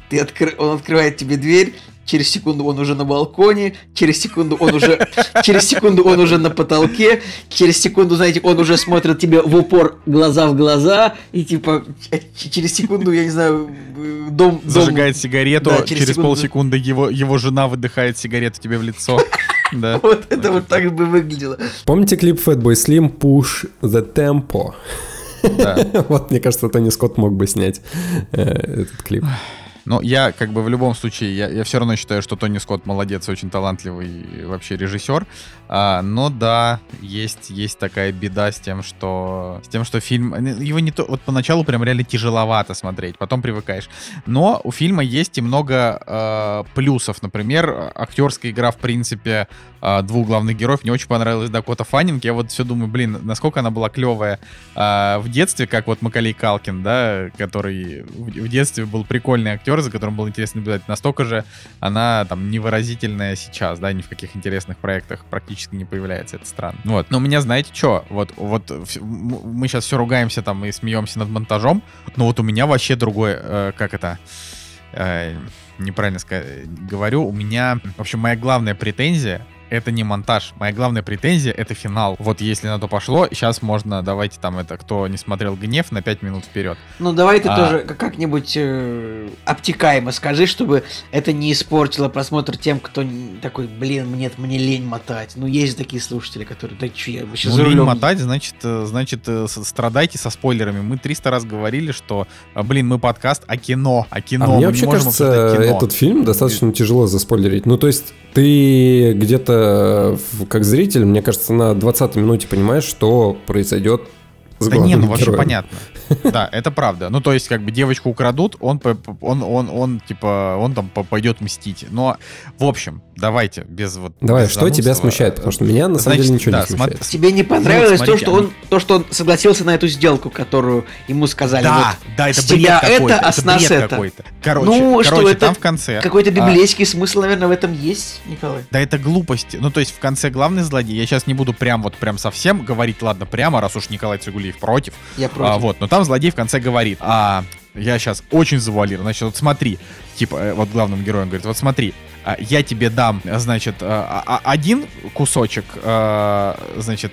S3: Ты откры... Он открывает тебе дверь, через секунду он уже на балконе, через секунду он уже, через секунду он уже на потолке, через секунду, знаете, он уже смотрит тебе в упор глаза в глаза, и типа через секунду, я не знаю, дом...
S1: Зажигает дом... сигарету, да, через, через секунду... полсекунды его, его жена выдыхает сигарету тебе в лицо.
S3: Да. Вот это вот так бы выглядело.
S2: Помните клип Fatboy Slim Push the Tempo? Вот, мне кажется, Тони Скотт мог бы снять э, этот клип.
S1: Но я как бы в любом случае, я, я все равно считаю, что Тони Скотт молодец, очень талантливый вообще режиссер. А, но да, есть, есть такая беда с тем, что с тем, что фильм... Его не то... Вот поначалу прям реально тяжеловато смотреть, потом привыкаешь. Но у фильма есть и много э, плюсов. Например, актерская игра, в принципе, э, двух главных героев. Мне очень понравилась Дакота Фаннинг. Я вот все думаю, блин, насколько она была клевая э, в детстве, как вот Макалей Калкин, да, который в, в детстве был прикольный актер, за которым было интересно наблюдать, настолько же она там невыразительная сейчас, да, ни в каких интересных проектах практически не появляется, это странно. Вот, но у меня, знаете, что, вот, вот мы сейчас все ругаемся там и смеемся над монтажом, но вот у меня вообще другое, э, как это, э, неправильно говорю, у меня, в общем, моя главная претензия это не монтаж. Моя главная претензия — это финал. Вот если на то пошло, сейчас можно, давайте там это, кто не смотрел «Гнев», на 5 минут вперед.
S3: Ну, давай ты а... тоже как-нибудь э, обтекаемо скажи, чтобы это не испортило просмотр тем, кто такой, блин, нет, мне лень мотать. Ну, есть такие слушатели, которые, да что, я вообще
S1: ну, лень мотать, значит, э, значит, э, страдайте со спойлерами. Мы 300 раз говорили, что, э, блин, мы подкаст о кино, о кино. А
S2: мне вообще кажется, этот фильм достаточно тяжело заспойлерить. Ну, то есть ты где-то, как зритель, мне кажется, на 20 минуте понимаешь, что произойдет
S1: с да не, ну вообще героем. понятно. Да, это правда. Ну, то есть, как бы девочку украдут, он, он, он, он, типа, он там пойдет мстить. Но, в общем, давайте, без вот...
S2: Давай, без что тебя смущает? Потому что меня, на самом деле, ничего да, не смущает. Смотри,
S3: Тебе не понравилось ну, то, что он, то, что он согласился на эту сделку, которую ему сказали?
S1: Да, вот, да, это бред это, а с нас это. Какой-то. Короче, ну, короче, что это там в конце...
S3: Какой-то а библейский а... смысл, наверное, в этом есть, Николай?
S1: Да, это глупость. Ну, то есть, в конце главный злодей, я сейчас не буду прям вот прям совсем говорить, ладно, прямо, раз уж Николай Цигулиев против.
S3: Я против. А,
S1: вот, но там злодей в конце говорит, а я сейчас очень завуалирую, значит, вот смотри, типа, э, вот главным героем говорит, вот смотри, я тебе дам, значит, а, а, один кусочек, значит,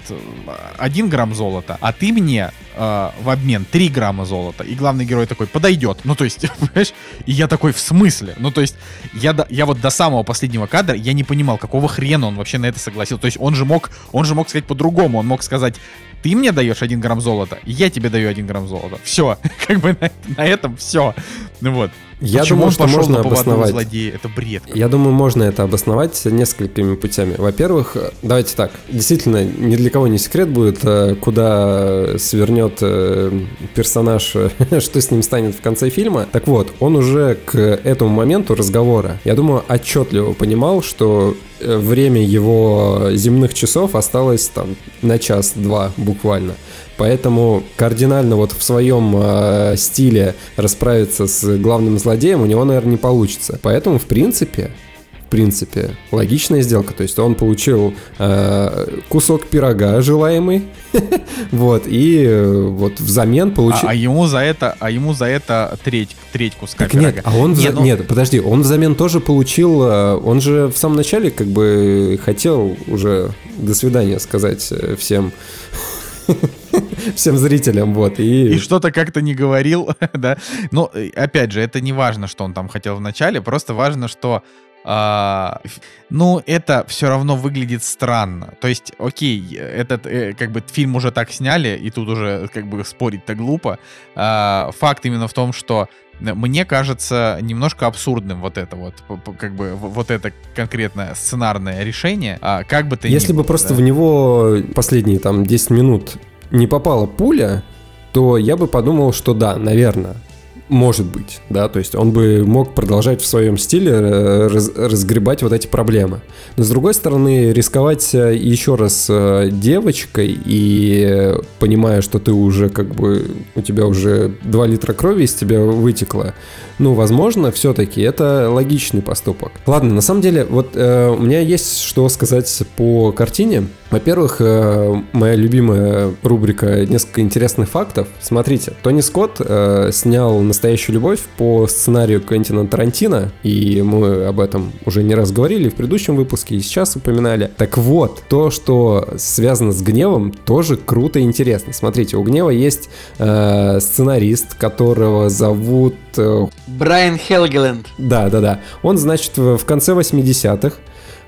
S1: один грамм золота, а ты мне в обмен 3 грамма золота. И главный герой такой, подойдет. Ну, то есть, понимаешь? И я такой, в смысле? Ну, то есть, я, до, я вот до самого последнего кадра, я не понимал, какого хрена он вообще на это согласился. То есть, он же мог, он же мог сказать по-другому. Он мог сказать, ты мне даешь один грамм золота, я тебе даю один грамм золота. Все, как бы на, на этом все. Ну вот.
S2: Я Почему думаю, что можно обосновать.
S1: Злодея? Это бред.
S2: Я думаю, можно это обосновать несколькими путями. Во-первых, давайте так. Действительно, ни для кого не секрет будет, э, куда свернет э, персонаж, что с ним станет в конце фильма. Так вот, он уже к этому моменту разговора, я думаю, отчетливо понимал, что э, время его земных часов осталось там на час-два буквально. Поэтому кардинально вот в своем э, стиле расправиться с главным злодеем у него, наверное, не получится. Поэтому, в принципе, в принципе, логичная сделка. То есть он получил э, кусок пирога желаемый, вот, и э, вот взамен получил...
S1: А, а ему за это, а ему за это треть, треть куска
S2: так
S1: пирога.
S2: Нет, а он... Нет, вза... ну... нет, подожди, он взамен тоже получил... Э, он же в самом начале как бы хотел уже до свидания сказать э, всем всем зрителям, вот.
S1: И, и что-то как-то не говорил, да. Но, опять же, это не важно, что он там хотел в начале, просто важно, что а, ну, это все равно выглядит странно. То есть, окей, этот э, как бы фильм уже так сняли, и тут уже как бы спорить-то глупо. А, факт именно в том, что мне кажется немножко абсурдным вот это вот, как бы вот это конкретное сценарное решение. А как бы ты
S2: Если бы было, просто да? в него последние там 10 минут не попала пуля, то я бы подумал, что да, наверное, может быть, да, то есть он бы мог продолжать в своем стиле э, раз, разгребать вот эти проблемы. Но с другой стороны, рисковать э, еще раз э, девочкой и понимая, что ты уже как бы, у тебя уже 2 литра крови из тебя вытекло, ну, возможно, все-таки это логичный поступок. Ладно, на самом деле, вот э, у меня есть что сказать по картине. Во-первых, э, моя любимая рубрика «Несколько интересных фактов». Смотрите, Тони Скотт э, снял «Настоящую любовь» по сценарию Квентина Тарантино, и мы об этом уже не раз говорили в предыдущем выпуске, и сейчас упоминали. Так вот, то, что связано с гневом, тоже круто и интересно. Смотрите, у гнева есть э, сценарист, которого зовут... Э,
S3: Брайан Хелгеленд.
S2: Да, да, да. Он, значит, в конце 80-х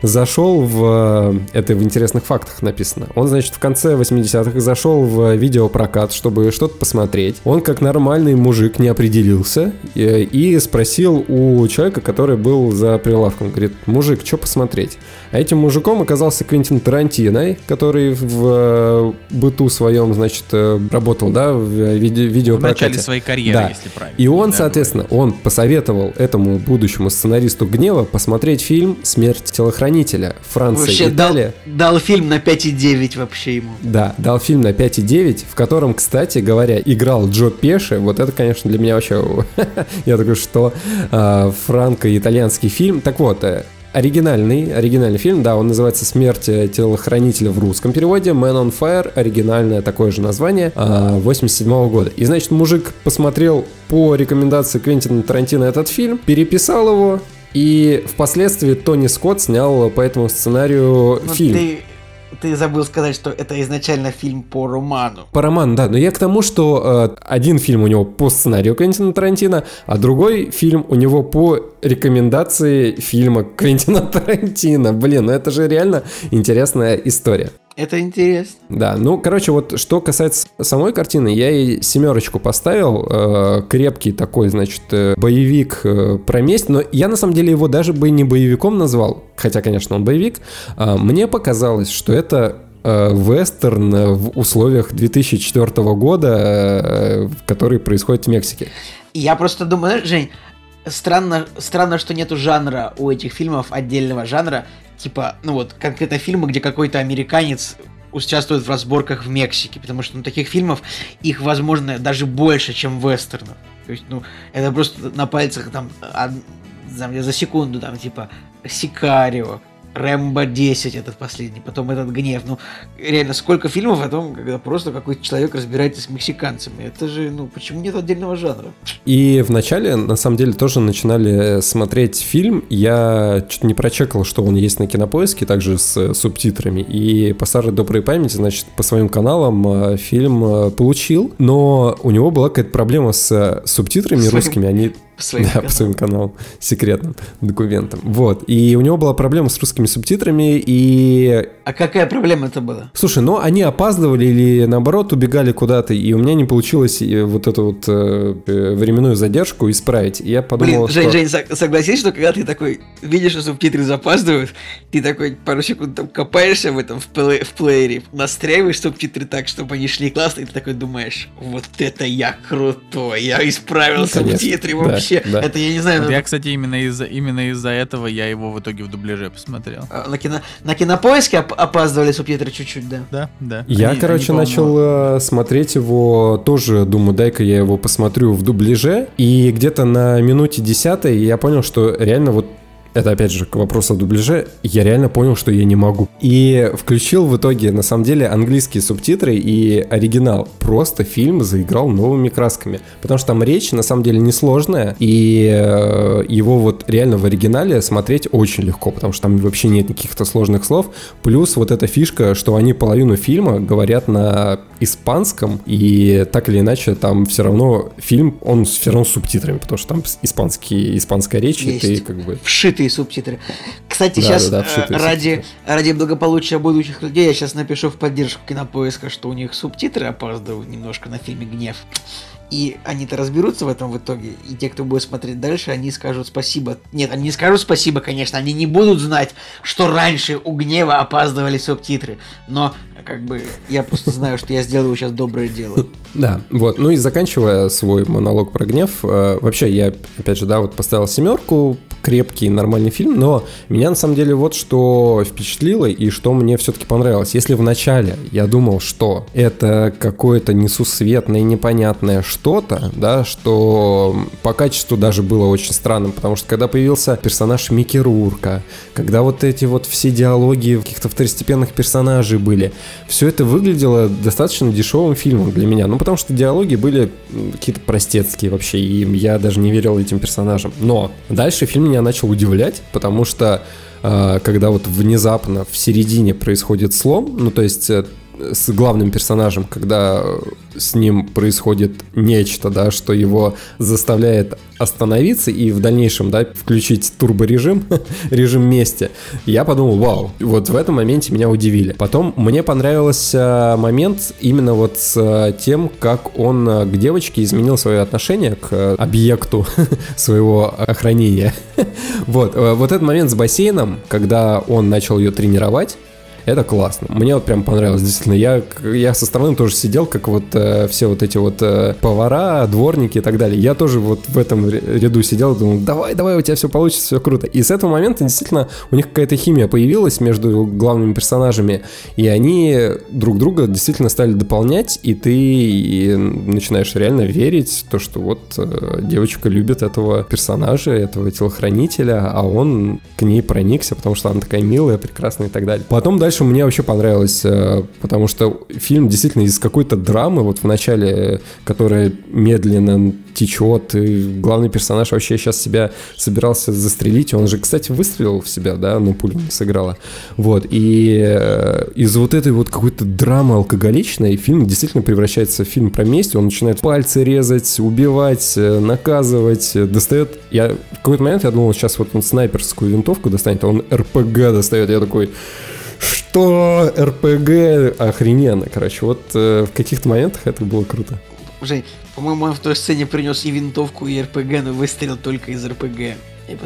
S2: зашел в... Э, это в интересных фактах написано. Он, значит, в конце 80-х зашел в видеопрокат, чтобы что-то посмотреть. Он, как нормальный мужик, не определился и, и спросил у человека, который был за прилавком. Говорит, мужик, что посмотреть? А этим мужиком оказался Квентин Тарантино, который в э, быту своем, значит, э, работал, да, в виде, видеопрокате.
S1: В начале своей карьеры,
S2: да.
S1: если правильно.
S2: И он, да, соответственно, он посоветовал этому будущему сценаристу Гнева посмотреть фильм «Смерть телохранителя» Франция вообще Италия.
S3: Дал, дал фильм на 5,9 вообще ему.
S2: Да, дал фильм на 5,9, в котором, кстати говоря, играл Джо Пеши. Вот это, конечно, для меня вообще... Я такой, что? А, франко-итальянский фильм. Так вот, э, оригинальный, оригинальный фильм, да, он называется «Смерть телохранителя» в русском переводе, «Man on Fire», оригинальное такое же название, 87 а, -го года. И, значит, мужик посмотрел по рекомендации Квентина Тарантино этот фильм, переписал его, и впоследствии Тони Скотт снял по этому сценарию Но ну, фильм.
S3: Ты, ты забыл сказать, что это изначально фильм по роману.
S2: По роману, да. Но я к тому, что э, один фильм у него по сценарию Квентина Тарантино, а другой фильм у него по рекомендации фильма Квентина Тарантино. Блин, ну это же реально интересная история.
S3: Это интересно.
S2: Да, ну, короче, вот что касается самой картины, я ей семерочку поставил. Э, крепкий такой, значит, э, боевик э, про месть, но я на самом деле его даже бы не боевиком назвал, хотя, конечно, он боевик. Э, мне показалось, что это э, вестерн в условиях 2004 года, э, который происходит в Мексике.
S3: Я просто думаю, Жень, странно, странно, что нету жанра у этих фильмов, отдельного жанра, типа, ну вот, конкретно фильмы, где какой-то американец участвует в разборках в Мексике, потому что ну, таких фильмов, их, возможно, даже больше, чем вестернов. То есть, ну, это просто на пальцах там, а, за секунду, там, типа, Сикарио, Рэмбо 10 этот последний, потом этот гнев. Ну, реально, сколько фильмов о том, когда просто какой-то человек разбирается с мексиканцами. Это же, ну, почему нет отдельного жанра?
S2: И вначале, на самом деле, тоже начинали смотреть фильм. Я чуть не прочекал, что он есть на кинопоиске, также с субтитрами. И по старой доброй памяти, значит, по своим каналам э, фильм э, получил, но у него была какая-то проблема с субтитрами русскими. Они
S3: по своим
S2: да, каналам. по своим каналам, секретным документам. Вот. И у него была проблема с русскими субтитрами, и...
S3: А какая проблема это была?
S2: Слушай, ну они опаздывали или наоборот убегали куда-то, и у меня не получилось э, вот эту вот э, э, временную задержку исправить. И я подумал,
S3: Блин, Жень, Жень, согласись, что когда ты такой видишь, что субтитры запаздывают, ты такой пару секунд там копаешься в этом в, плей, в плеере, настраиваешь субтитры так, чтобы они шли классно, и ты такой думаешь, вот это я крутой, я исправил ну, субтитры да. вообще вообще, да. это я не знаю.
S1: Вот я, кстати, именно из-за именно из-за этого я его в итоге в дубляже посмотрел.
S3: А, на, кино, на кинопоиске оп- опаздывали субтитры чуть-чуть, да.
S1: Да, да.
S2: Я, они, короче, они, начал э, смотреть его тоже, думаю, дай-ка я его посмотрю в дубляже. И где-то на минуте десятой я понял, что реально вот это опять же к вопросу о дубляже, я реально понял, что я не могу. И включил в итоге, на самом деле, английские субтитры и оригинал. Просто фильм заиграл новыми красками. Потому что там речь, на самом деле, несложная, и э, его вот реально в оригинале смотреть очень легко, потому что там вообще нет каких-то сложных слов. Плюс вот эта фишка, что они половину фильма говорят на испанском, и так или иначе там все равно фильм, он все равно с субтитрами, потому что там испанский, испанская речь,
S3: Есть.
S2: и ты как бы...
S3: Вшитые субтитры. Кстати, да, сейчас да, да, э, ради, ради благополучия будущих людей я сейчас напишу в поддержку кинопоиска, что у них субтитры опаздывают немножко на фильме «Гнев». И они-то разберутся в этом в итоге. И те, кто будет смотреть дальше, они скажут спасибо. Нет, они не скажут спасибо, конечно. Они не будут знать, что раньше у гнева опаздывали субтитры. Но как бы я просто знаю, что я сделаю сейчас доброе дело.
S2: Да, вот. Ну и заканчивая свой монолог про гнев, э, вообще я, опять же, да, вот поставил семерку, крепкий, нормальный фильм, но меня на самом деле вот что впечатлило и что мне все-таки понравилось. Если в начале я думал, что это какое-то несусветное, непонятное что-то, да, что по качеству даже было очень странным, потому что когда появился персонаж Микки Рурка, когда вот эти вот все диалоги каких-то второстепенных персонажей были, все это выглядело достаточно дешевым фильмом для меня. Ну, потому что диалоги были какие-то простецкие вообще, и я даже не верил этим персонажам. Но дальше фильм меня начал удивлять, потому что э, когда вот внезапно в середине происходит слом, ну, то есть э, с главным персонажем, когда с ним происходит нечто, да, что его заставляет остановиться и в дальнейшем, да, включить турборежим, режим мести, я подумал, вау, вот в этом моменте меня удивили. Потом мне понравился момент именно вот с тем, как он к девочке изменил свое отношение к объекту своего охранения. вот, вот этот момент с бассейном, когда он начал ее тренировать, это классно. Мне вот прям понравилось, действительно. Я, я со стороны тоже сидел, как вот э, все вот эти вот э, повара, дворники и так далее. Я тоже вот в этом ряду сидел и думал, давай, давай, у тебя все получится, все круто. И с этого момента действительно у них какая-то химия появилась между главными персонажами, и они друг друга действительно стали дополнять, и ты начинаешь реально верить то, что вот э, девочка любит этого персонажа, этого телохранителя, а он к ней проникся, потому что она такая милая, прекрасная и так далее. Потом дальше дальше мне вообще понравилось, э, потому что фильм действительно из какой-то драмы, вот в начале, которая медленно течет, и главный персонаж вообще сейчас себя собирался застрелить, он же, кстати, выстрелил в себя, да, но пуля не сыграла. Вот, и э, из вот этой вот какой-то драмы алкоголичной фильм действительно превращается в фильм про месть, он начинает пальцы резать, убивать, э, наказывать, достает... Я в какой-то момент я думал, сейчас вот он снайперскую винтовку достанет, а он РПГ достает, я такой что РПГ охрененно. Короче, вот э, в каких-то моментах это было круто.
S3: Жень, по-моему, он в той сцене принес и винтовку, и РПГ, но выстрелил только из РПГ.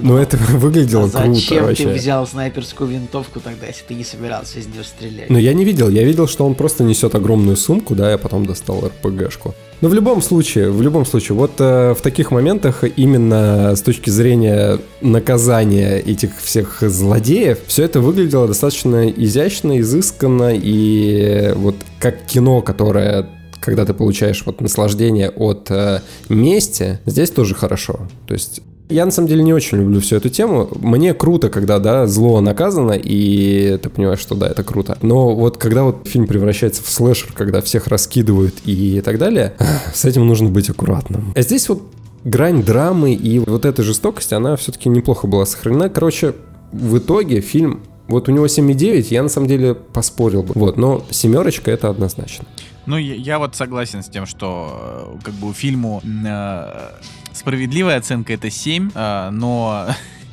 S2: Ну это выглядело а круто
S3: Зачем
S2: вообще.
S3: ты взял снайперскую винтовку тогда, если ты не собирался из нее стрелять?
S2: Ну я не видел, я видел, что он просто несет огромную сумку, да, я потом достал РПГшку. Но в любом случае, в любом случае, вот э, в таких моментах именно с точки зрения наказания этих всех злодеев, все это выглядело достаточно изящно, изысканно и вот как кино, которое когда ты получаешь вот наслаждение от э, мести, здесь тоже хорошо. То есть Я на самом деле не очень люблю всю эту тему. Мне круто, когда, да, зло наказано, и ты понимаешь, что да, это круто. Но вот когда вот фильм превращается в слэшер, когда всех раскидывают и так далее, с этим нужно быть аккуратным. А здесь вот грань драмы и вот эта жестокость, она все-таки неплохо была сохранена. Короче, в итоге фильм вот у него 7,9, я на самом деле поспорил бы. Вот, но семерочка это однозначно.
S1: Ну, я, я вот согласен с тем, что э, как бы фильму э, справедливая оценка это 7, э, но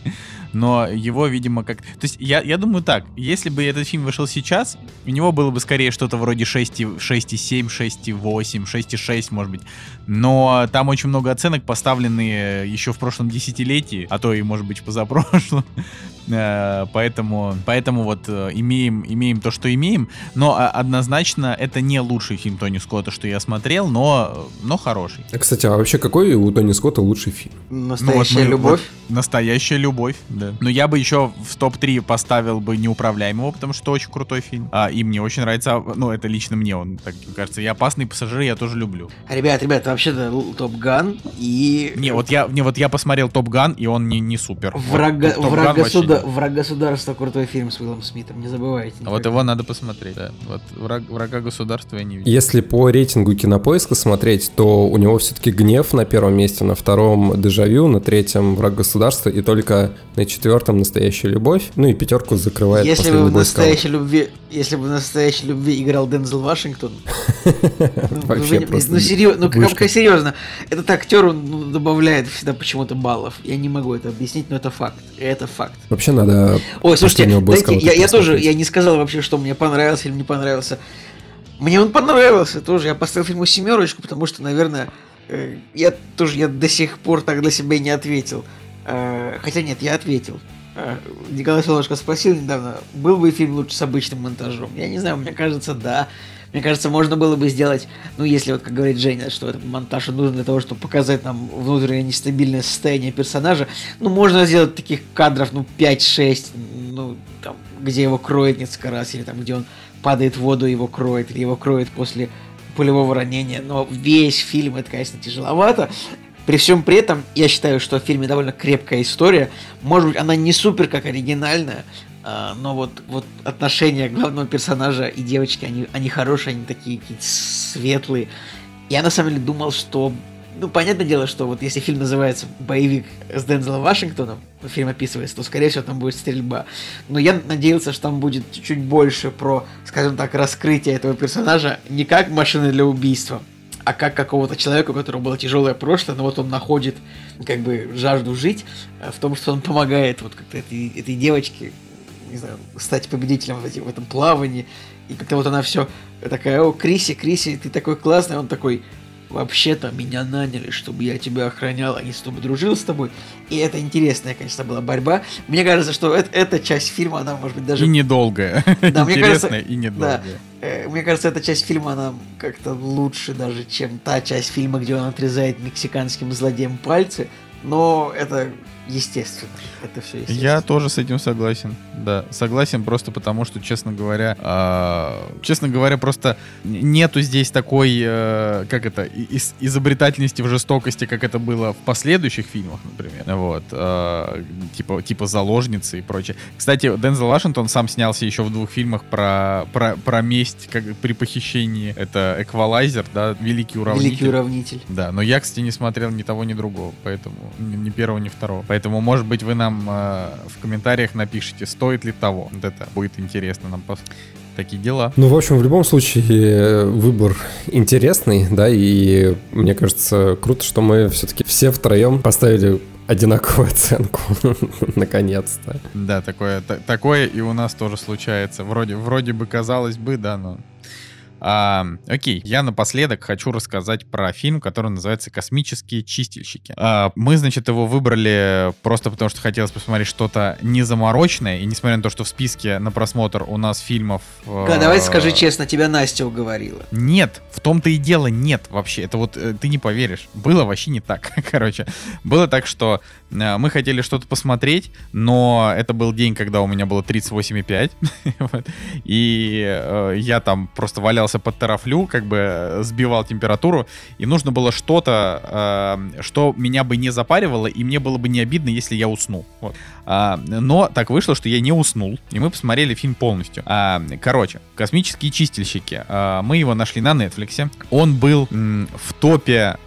S1: но его, видимо, как... То есть я, я думаю так, если бы этот фильм вышел сейчас, у него было бы скорее что-то вроде 6,7, 6,8, 6,6, может быть. Но там очень много оценок, поставленные еще в прошлом десятилетии, а то и, может быть, позапрошлом. Э, поэтому, поэтому вот э, имеем, имеем то, что имеем. Но а, однозначно это не лучший фильм Тони Скотта, что я смотрел, но, но хороший.
S2: Кстати, а вообще какой у Тони Скотта лучший фильм?
S3: Настоящая ну, вот мы, любовь.
S1: Вот, настоящая любовь, да. Но я бы еще в топ-3 поставил бы неуправляемого, потому что очень крутой фильм. А, и мне очень нравится, а, ну, это лично мне, он, так кажется, и опасный пассажир я тоже люблю.
S3: Ребят, ребят, вообще-то Топ Ган и...
S1: Не, вот я, не, вот я посмотрел Топ Ган, и он не, не супер.
S3: Враг, враг, государ... враг государства крутой фильм с Уиллом Смитом, не забывайте.
S1: А вот его надо посмотреть, да. Вот враг, врага государства я не видел.
S2: Если по рейтингу кинопоиска смотреть, то у него все-таки гнев на первом месте, на втором дежавю, на третьем враг государства и только на четвертом настоящая любовь. Ну и пятерку закрывает
S3: если бы в настоящей любви, если бы в настоящей любви играл Дензел Вашингтон. Вообще просто. Ну серьезно, ну как серьезно, этот актер он добавляет всегда почему-то баллов. Я не могу это объяснить, но это факт. Это факт.
S2: Вообще надо.
S3: Ой, слушайте, дайте, я, я тоже, я не сказал вообще, что мне понравился или не понравился. Мне он понравился тоже. Я поставил фильму семерочку, потому что, наверное, э, я тоже я до сих пор так для себя не ответил. Э, хотя нет, я ответил. Э, Николай Солнышко спросил недавно, был бы фильм лучше с обычным монтажом? Я не знаю, мне кажется, да. Мне кажется, можно было бы сделать, ну, если вот, как говорит Женя, что этот монтаж нужен для того, чтобы показать нам внутреннее нестабильное состояние персонажа, ну, можно сделать таких кадров, ну, 5-6, ну, там, где его кроет несколько раз, или там, где он падает в воду, его кроет, или его кроет после пулевого ранения, но весь фильм это, конечно, тяжеловато. При всем при этом, я считаю, что в фильме довольно крепкая история. Может быть, она не супер как оригинальная, но вот, вот отношения главного персонажа и девочки, они, они хорошие, они такие какие-то светлые. Я на самом деле думал, что ну, понятное дело, что вот если фильм называется «Боевик с Дензелом Вашингтоном», фильм описывается, то, скорее всего, там будет стрельба. Но я надеялся, что там будет чуть-чуть больше про, скажем так, раскрытие этого персонажа не как машины для убийства, а как какого-то человека, у которого было тяжелое прошлое, но вот он находит как бы жажду жить э, в том, что он помогает вот как-то этой, этой девочке не знаю, стать победителем в, в этом плавании. И как-то вот она все такая, о, Криси, Криси, ты такой классный. Он такой, вообще-то меня наняли, чтобы я тебя охранял, а не чтобы дружил с тобой. И это интересная, конечно, была борьба. Мне кажется, что это, эта часть фильма, она может быть даже...
S1: И недолгая. Да, мне кажется, и недолгая.
S3: Да, э, мне кажется, эта часть фильма, она как-то лучше даже, чем та часть фильма, где он отрезает мексиканским злодеям пальцы. Но это естественно. Это все естественно.
S1: Я тоже с этим согласен. Да, согласен просто потому, что, честно говоря, э, честно говоря, просто нету здесь такой, э, как это, из, изобретательности в жестокости, как это было в последующих фильмах, например. Вот. Э, типа, типа «Заложницы» и прочее. Кстати, Дензел Вашингтон сам снялся еще в двух фильмах про, про, про месть как, при похищении. Это «Эквалайзер», да, «Великий уравнитель».
S3: «Великий уравнитель».
S1: Да, но я, кстати, не смотрел ни того, ни другого, поэтому ни, ни первого, ни второго. Поэтому Поэтому, может быть, вы нам э, в комментариях напишите, стоит ли того. Вот это будет интересно нам пос... такие дела.
S2: Ну, в общем, в любом случае, выбор интересный, да, и мне кажется, круто, что мы все-таки все втроем поставили одинаковую оценку, наконец-то.
S1: Да, такое, такое и у нас тоже случается. Вроде, вроде бы казалось бы, да, но а, окей, я напоследок хочу рассказать про фильм, который называется «Космические чистильщики». А, мы, значит, его выбрали просто потому, что хотелось посмотреть что-то незаморочное, и несмотря на то, что в списке на просмотр у нас фильмов...
S3: Да, э, давай скажи честно, тебя Настя уговорила.
S1: Нет, в том-то и дело нет вообще. Это вот э, ты не поверишь. Было вообще не так, короче. Было так, что э, мы хотели что-то посмотреть, но это был день, когда у меня было 38,5. и э, я там просто валял подставлялся под терафлю, как бы э, сбивал температуру, и нужно было что-то, э, что меня бы не запаривало, и мне было бы не обидно, если я уснул. Вот. А, но так вышло, что я не уснул, и мы посмотрели фильм полностью. А, короче, «Космические чистильщики». А, мы его нашли на Netflix. Он был м, в топе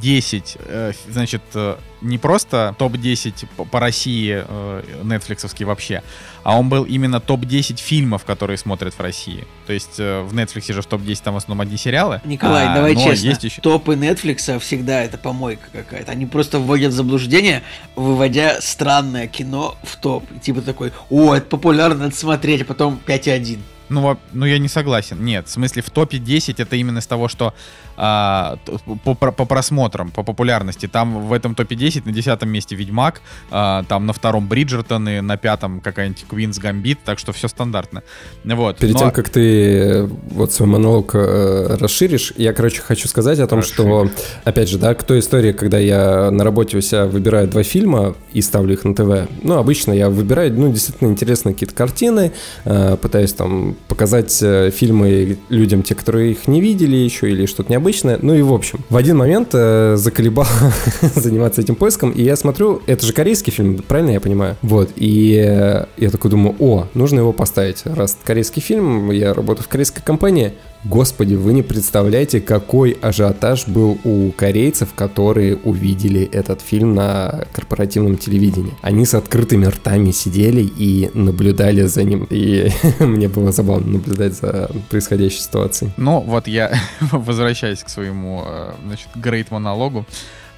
S1: 10, э, значит, э, не просто топ-10 по России э, нетфликсовский вообще, а он был именно топ-10 фильмов, которые смотрят в России. То есть в Netflix же в топ-10 там в основном одни сериалы.
S3: Николай, а, давай честно, есть еще... топы Netflix всегда это помойка какая-то. Они просто вводят в заблуждение, выводя странное кино в топ. Типа такой, о, это популярно, надо смотреть, а потом 5,1.
S1: Ну, ну, я не согласен. Нет, в смысле, в топе 10 это именно с того, что а, по, по просмотрам, по популярности. Там в этом топе 10 на десятом месте Ведьмак, а, там на втором Бриджертон и на пятом какая-нибудь Квинс Гамбит, так что все стандартно. Вот.
S2: Перед Но... тем, как ты вот свой монолог э, расширишь, я, короче, хочу сказать о том, Расширишь. что, опять же, да, к той истории, когда я на работе у себя выбираю два фильма и ставлю их на ТВ, ну, обычно я выбираю, ну, действительно интересные какие-то картины, э, пытаюсь там показать э, фильмы людям, те, которые их не видели еще или что-то необычное, обычное. Ну и в общем, в один момент э, заколебал заниматься этим поиском, и я смотрю, это же корейский фильм, правильно я понимаю? Вот, и э, я такой думаю, о, нужно его поставить. Раз корейский фильм, я работаю в корейской компании, Господи, вы не представляете, какой ажиотаж был у корейцев, которые увидели этот фильм на корпоративном телевидении. Они с открытыми ртами сидели и наблюдали за ним. И мне было забавно наблюдать за происходящей ситуацией.
S1: Ну, вот я возвращаюсь к своему, э, значит, грейт монологу.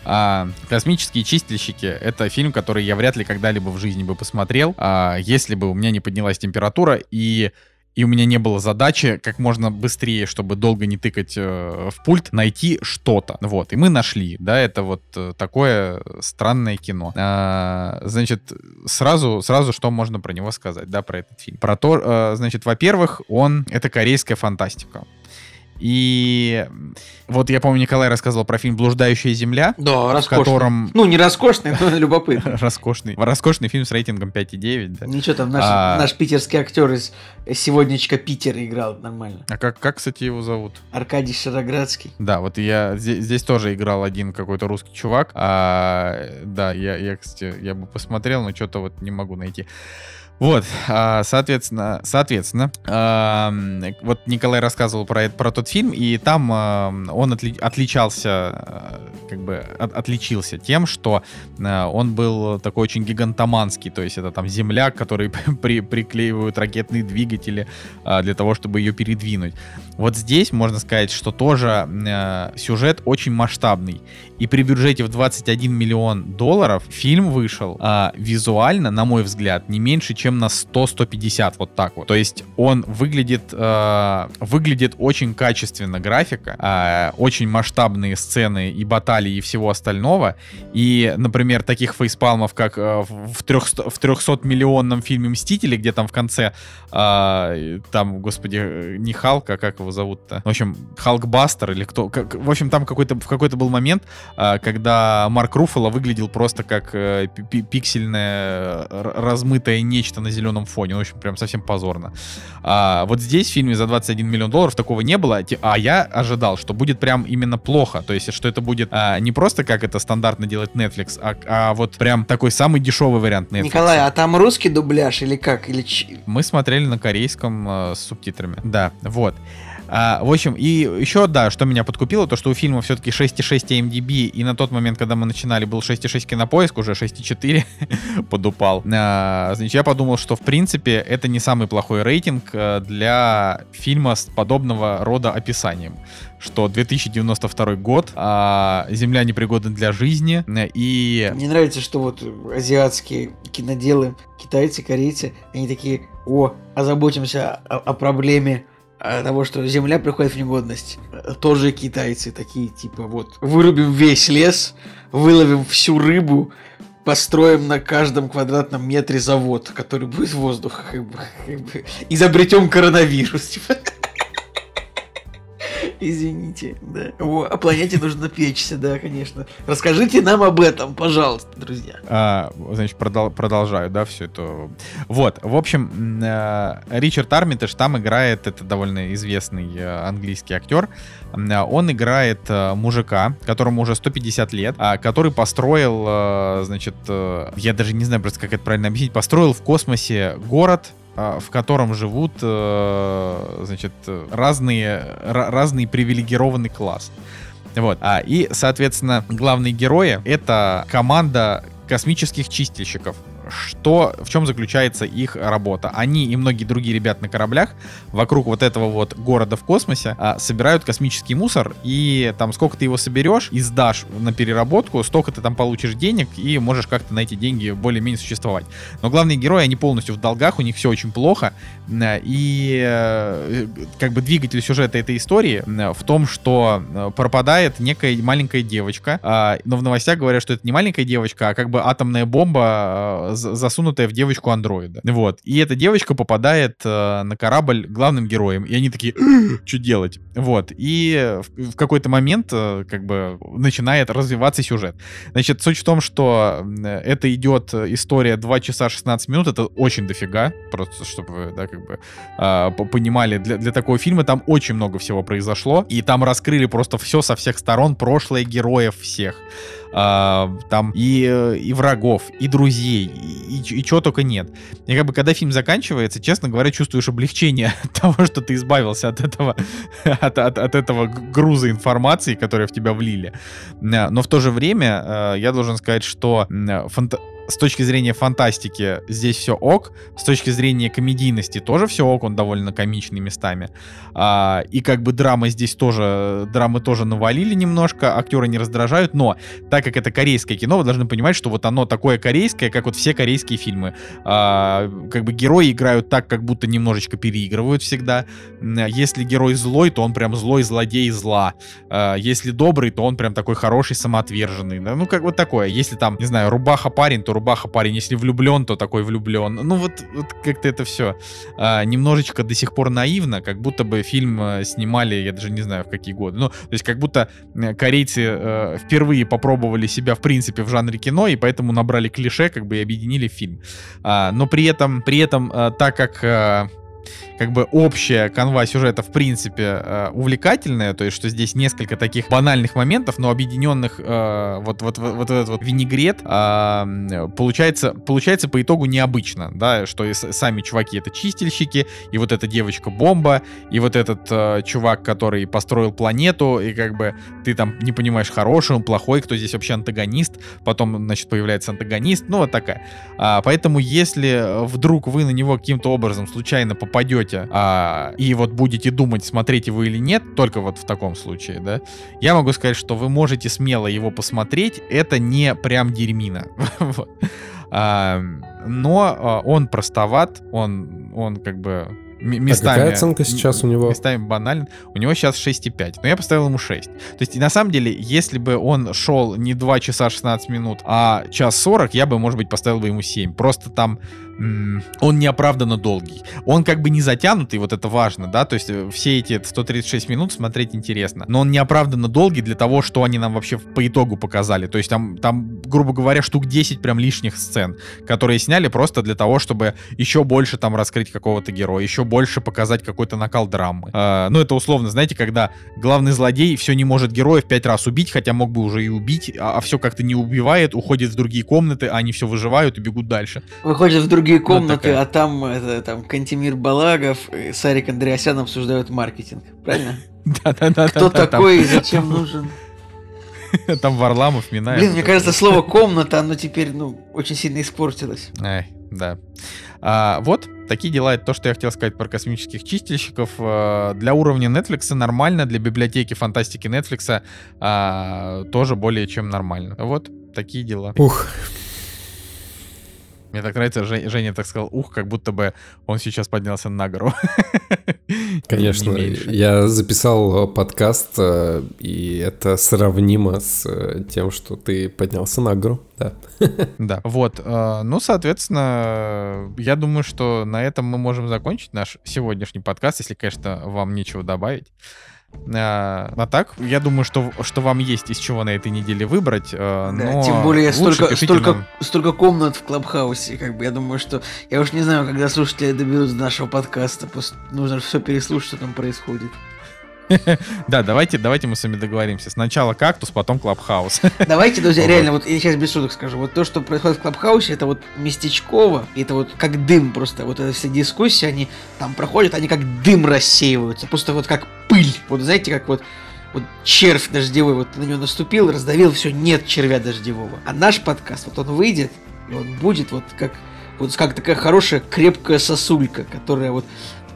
S1: А, «Космические чистильщики» — это фильм, который я вряд ли когда-либо в жизни бы посмотрел, а, если бы у меня не поднялась температура, и и у меня не было задачи как можно быстрее, чтобы долго не тыкать э, в пульт, найти что-то. Вот, и мы нашли, да, это вот э, такое странное кино. А, значит, сразу, сразу что можно про него сказать, да, про этот фильм? Про то, э, значит, во-первых, он, это корейская фантастика. И вот я помню, Николай рассказывал про фильм «Блуждающая земля»,
S3: да,
S1: в котором...
S3: Ну, не роскошный, но любопытный.
S1: Роскошный. Роскошный фильм с рейтингом 5,9. Да.
S3: Ничего там, наш, а... наш питерский актер из «Сегоднячка Питер» играл нормально.
S1: А как, как, кстати, его зовут?
S3: Аркадий Шароградский.
S1: Да, вот я здесь, здесь тоже играл один какой-то русский чувак. А, да, я, я, кстати, я бы посмотрел, но что-то вот не могу найти. Вот, а, соответственно, соответственно, вот Николай рассказывал про, про тот фильм, и там он отли, отличался, как бы отличился тем, что он был такой очень гигантоманский, то есть это там земля, который при, приклеивают ракетные двигатели а, для того, чтобы ее передвинуть. Вот здесь можно сказать, что тоже сюжет очень масштабный. И при бюджете в 21 миллион долларов фильм вышел а, визуально, на мой взгляд, не меньше, чем на 100-150, вот так вот. То есть он выглядит, а, выглядит очень качественно графика, а, очень масштабные сцены и баталии и всего остального. И, например, таких фейспалмов, как а, в 300, в 300 миллионном фильме «Мстители», где там в конце, а, там, господи, не Халк, а как его зовут-то? В общем, Халкбастер или кто? Как, в общем, там какой-то в какой-то был момент, а, когда Марк Руффало выглядел просто как э, пиксельное размытое нечто на зеленом фоне. Ну, в общем, прям совсем позорно. А, вот здесь в фильме за 21 миллион долларов такого не было, а я ожидал, что будет прям именно плохо. То есть, что это будет а, не просто как это стандартно делает Netflix, а, а вот прям такой самый дешевый вариант Netflix.
S3: Николай, а там русский дубляж или как? Или...
S1: Мы смотрели на корейском э, с субтитрами. Да, вот. А, в общем, и еще, да, что меня подкупило, то, что у фильма все-таки 6,6 MDB, и на тот момент, когда мы начинали, был 6,6 кинопоиск, уже 6,4 подупал. А, значит, я подумал, что, в принципе, это не самый плохой рейтинг э, для фильма с подобного рода описанием что 2092 год, а Земля непригодна для жизни, и...
S3: Мне нравится, что вот азиатские киноделы, китайцы, корейцы, они такие, о, озаботимся о, о проблеме того, что земля приходит в негодность. Тоже китайцы такие, типа, вот, вырубим весь лес, выловим всю рыбу, построим на каждом квадратном метре завод, который будет в воздухе, как бы, как бы, изобретем коронавирус. Типа. Извините, да. О, о планете нужно печься, да, конечно. Расскажите нам об этом, пожалуйста, друзья.
S1: А, значит, продол- продолжаю, да, все это. Вот, в общем, э, Ричард Армитаж там играет, это довольно известный э, английский актер, он играет э, мужика, которому уже 150 лет, а, который построил, значит, я даже не знаю просто, как это правильно объяснить, построил в космосе город, в котором живут, э, значит, разные, разный привилегированный класс. Вот. А, и, соответственно, главные герои — это команда космических чистильщиков что, в чем заключается их работа. Они и многие другие ребята на кораблях вокруг вот этого вот города в космосе а, собирают космический мусор, и там сколько ты его соберешь и сдашь на переработку, столько ты там получишь денег, и можешь как-то на эти деньги более-менее существовать. Но главные герои, они полностью в долгах, у них все очень плохо, и э, как бы двигатель сюжета этой истории в том, что э, пропадает некая маленькая девочка, а, но в новостях говорят, что это не маленькая девочка, а как бы атомная бомба э, засунутая в девочку андроида. Вот. И эта девочка попадает э, на корабль главным героем. И они такие, что делать? Вот. И в, в какой-то момент э, как бы начинает развиваться сюжет. Значит, суть в том, что это идет история 2 часа 16 минут. Это очень дофига. Просто, чтобы вы, да, как бы э, понимали, для, для такого фильма там очень много всего произошло. И там раскрыли просто все со всех сторон, прошлое героев всех э, там и, э, и врагов, и друзей, и, и, и чего только нет. И как бы когда фильм заканчивается, честно говоря, чувствуешь облегчение от того, что ты избавился от этого, от, от, от этого груза информации, которую в тебя влили. Но в то же время э, я должен сказать, что фанта с точки зрения фантастики здесь все ок, с точки зрения комедийности тоже все ок, он довольно комичный местами. А, и как бы драма здесь тоже, драмы тоже навалили немножко, актеры не раздражают, но так как это корейское кино, вы должны понимать, что вот оно такое корейское, как вот все корейские фильмы. А, как бы герои играют так, как будто немножечко переигрывают всегда. Если герой злой, то он прям злой злодей зла. А, если добрый, то он прям такой хороший самоотверженный. Ну, как вот такое. Если там, не знаю, рубаха парень, то рубаха парень, если влюблен, то такой влюблен. Ну вот, вот как-то это все а, немножечко до сих пор наивно, как будто бы фильм а, снимали, я даже не знаю в какие годы. Ну, то есть как будто э, корейцы а, впервые попробовали себя в принципе в жанре кино, и поэтому набрали клише, как бы и объединили фильм. А, но при этом, при этом, а, так как а, как бы общая канва сюжета в принципе э, увлекательная, то есть что здесь несколько таких банальных моментов, но объединенных э, вот, вот, вот, вот этот вот винегрет э, получается, получается по итогу необычно, да, что и сами чуваки это чистильщики, и вот эта девочка-бомба, и вот этот э, чувак, который построил планету, и как бы ты там не понимаешь, хороший он, плохой, кто здесь вообще антагонист, потом, значит, появляется антагонист, ну вот такая. А, поэтому если вдруг вы на него каким-то образом случайно попадете пойдете а, и вот будете думать, смотреть его или нет, только вот в таком случае, да, я могу сказать, что вы можете смело его посмотреть, это не прям дерьмина. а, но а, он простоват, он, он как бы местами... А
S2: какая оценка сейчас у него?
S1: Местами банален. У него сейчас 6,5. Но я поставил ему 6. То есть, на самом деле, если бы он шел не 2 часа 16 минут, а час 40, я бы, может быть, поставил бы ему 7. Просто там он неоправданно долгий. Он как бы не затянутый, вот это важно, да, то есть э, все эти 136 минут смотреть интересно, но он неоправданно долгий для того, что они нам вообще по итогу показали. То есть там, там грубо говоря, штук 10 прям лишних сцен, которые сняли просто для того, чтобы еще больше там раскрыть какого-то героя, еще больше показать какой-то накал драмы. Э, ну, это условно, знаете, когда главный злодей все не может героев пять раз убить, хотя мог бы уже и убить, а, а все как-то не убивает, уходит в другие комнаты, а они все выживают и бегут дальше.
S3: Выходит в другие другие комнаты, а там, это, там Кантимир Балагов и Сарик Андреасян обсуждают маркетинг. Правильно?
S1: Да-да-да.
S3: Кто такой и зачем нужен?
S1: Там Варламов, Минаев.
S3: Блин, мне кажется, слово комната, оно теперь, ну, очень сильно испортилось.
S1: Ай, да. А, вот, такие дела. Это то, что я хотел сказать про космических чистильщиков. А, для уровня Netflix нормально, для библиотеки фантастики Netflix а, тоже более чем нормально. Вот, такие дела.
S2: Ух,
S1: мне так нравится, Женя так сказал, ух, как будто бы он сейчас поднялся на гору.
S2: Конечно, я записал подкаст, э, и это сравнимо с э, тем, что ты поднялся на гору, да.
S1: Да, вот, э, ну, соответственно, я думаю, что на этом мы можем закончить наш сегодняшний подкаст, если, конечно, вам нечего добавить. А, а так, я думаю, что, что вам есть из чего на этой неделе выбрать. Э, да, но
S3: тем более столько, столько, нам... столько комнат в Клабхаусе. Как бы я думаю, что я уж не знаю, когда слушатели доберутся до нашего подкаста. Просто нужно все переслушать, что там происходит.
S1: Да, давайте, давайте мы с вами договоримся. Сначала кактус, потом клабхаус.
S3: Давайте, друзья, реально, вот я сейчас без шуток скажу. Вот то, что происходит в клабхаусе, это вот местечково, это вот как дым просто. Вот это все дискуссии, они там проходят, они как дым рассеиваются. Просто вот как пыль. Вот знаете, как вот вот червь дождевой, вот на него наступил, раздавил, все, нет червя дождевого. А наш подкаст, вот он выйдет, и он будет вот как вот как такая хорошая крепкая сосулька, которая вот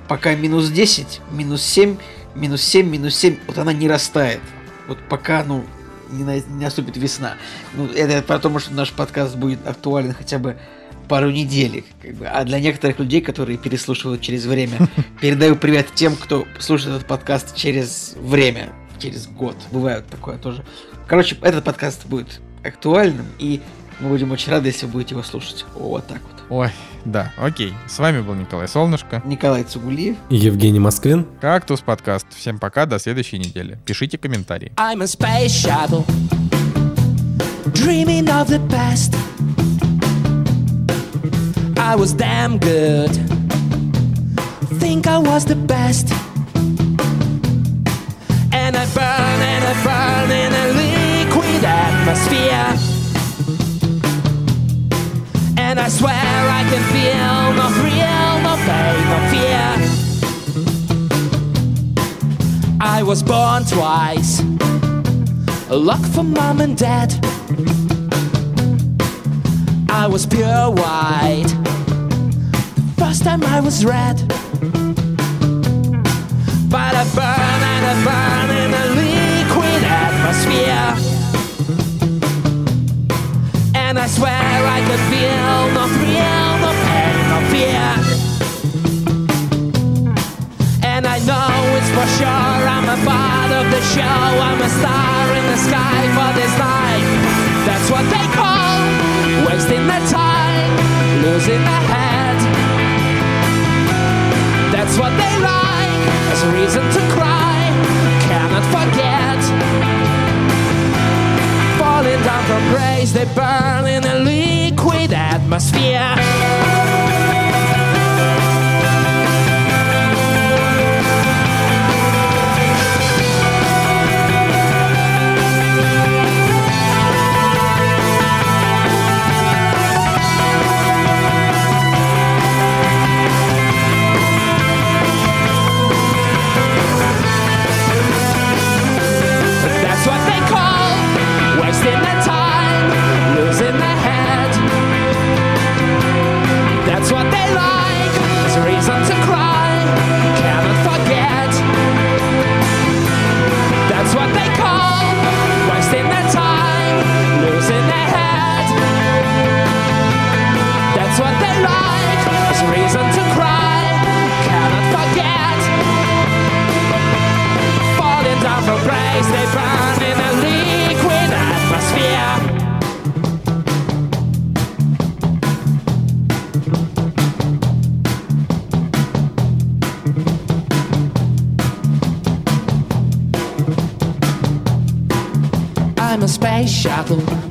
S3: пока минус 10, минус 7, минус 7, минус 7, вот она не растает. Вот пока, ну, не, на, не наступит весна. Ну, это потому, что наш подкаст будет актуален хотя бы пару недель. Как бы. А для некоторых людей, которые переслушивают через время, передаю привет тем, кто слушает этот подкаст через время, через год. Бывает такое тоже. Короче, этот подкаст будет актуальным, и мы будем очень рады, если вы будете его слушать. Вот так вот.
S1: Ой, да, окей. С вами был Николай Солнышко.
S3: Николай Цугулиев.
S2: И Евгений Москвин.
S1: Кактус подкаст. Всем пока, до следующей недели. Пишите комментарии.
S5: I'm a space shuttle Dreaming of the past I was damn good Think I was the best And I burn and I burn in a liquid atmosphere And I swear I can feel no thrill, no pain, no fear. I was born twice, a luck for mom and dad. I was pure white, the first time I was red. But I burn and I burn in a liquid atmosphere. I swear I could feel no thrill, no pain, no fear. And I know it's for sure I'm a part of the show. I'm a star in the sky for this night. That's what they call wasting their time, losing their head. That's what they like as a reason to cry. Cannot forget down from grace, they burn in a liquid atmosphere. reason to cry, cannot forget. Falling down from grace, they burn in a liquid atmosphere. I'm a space shuttle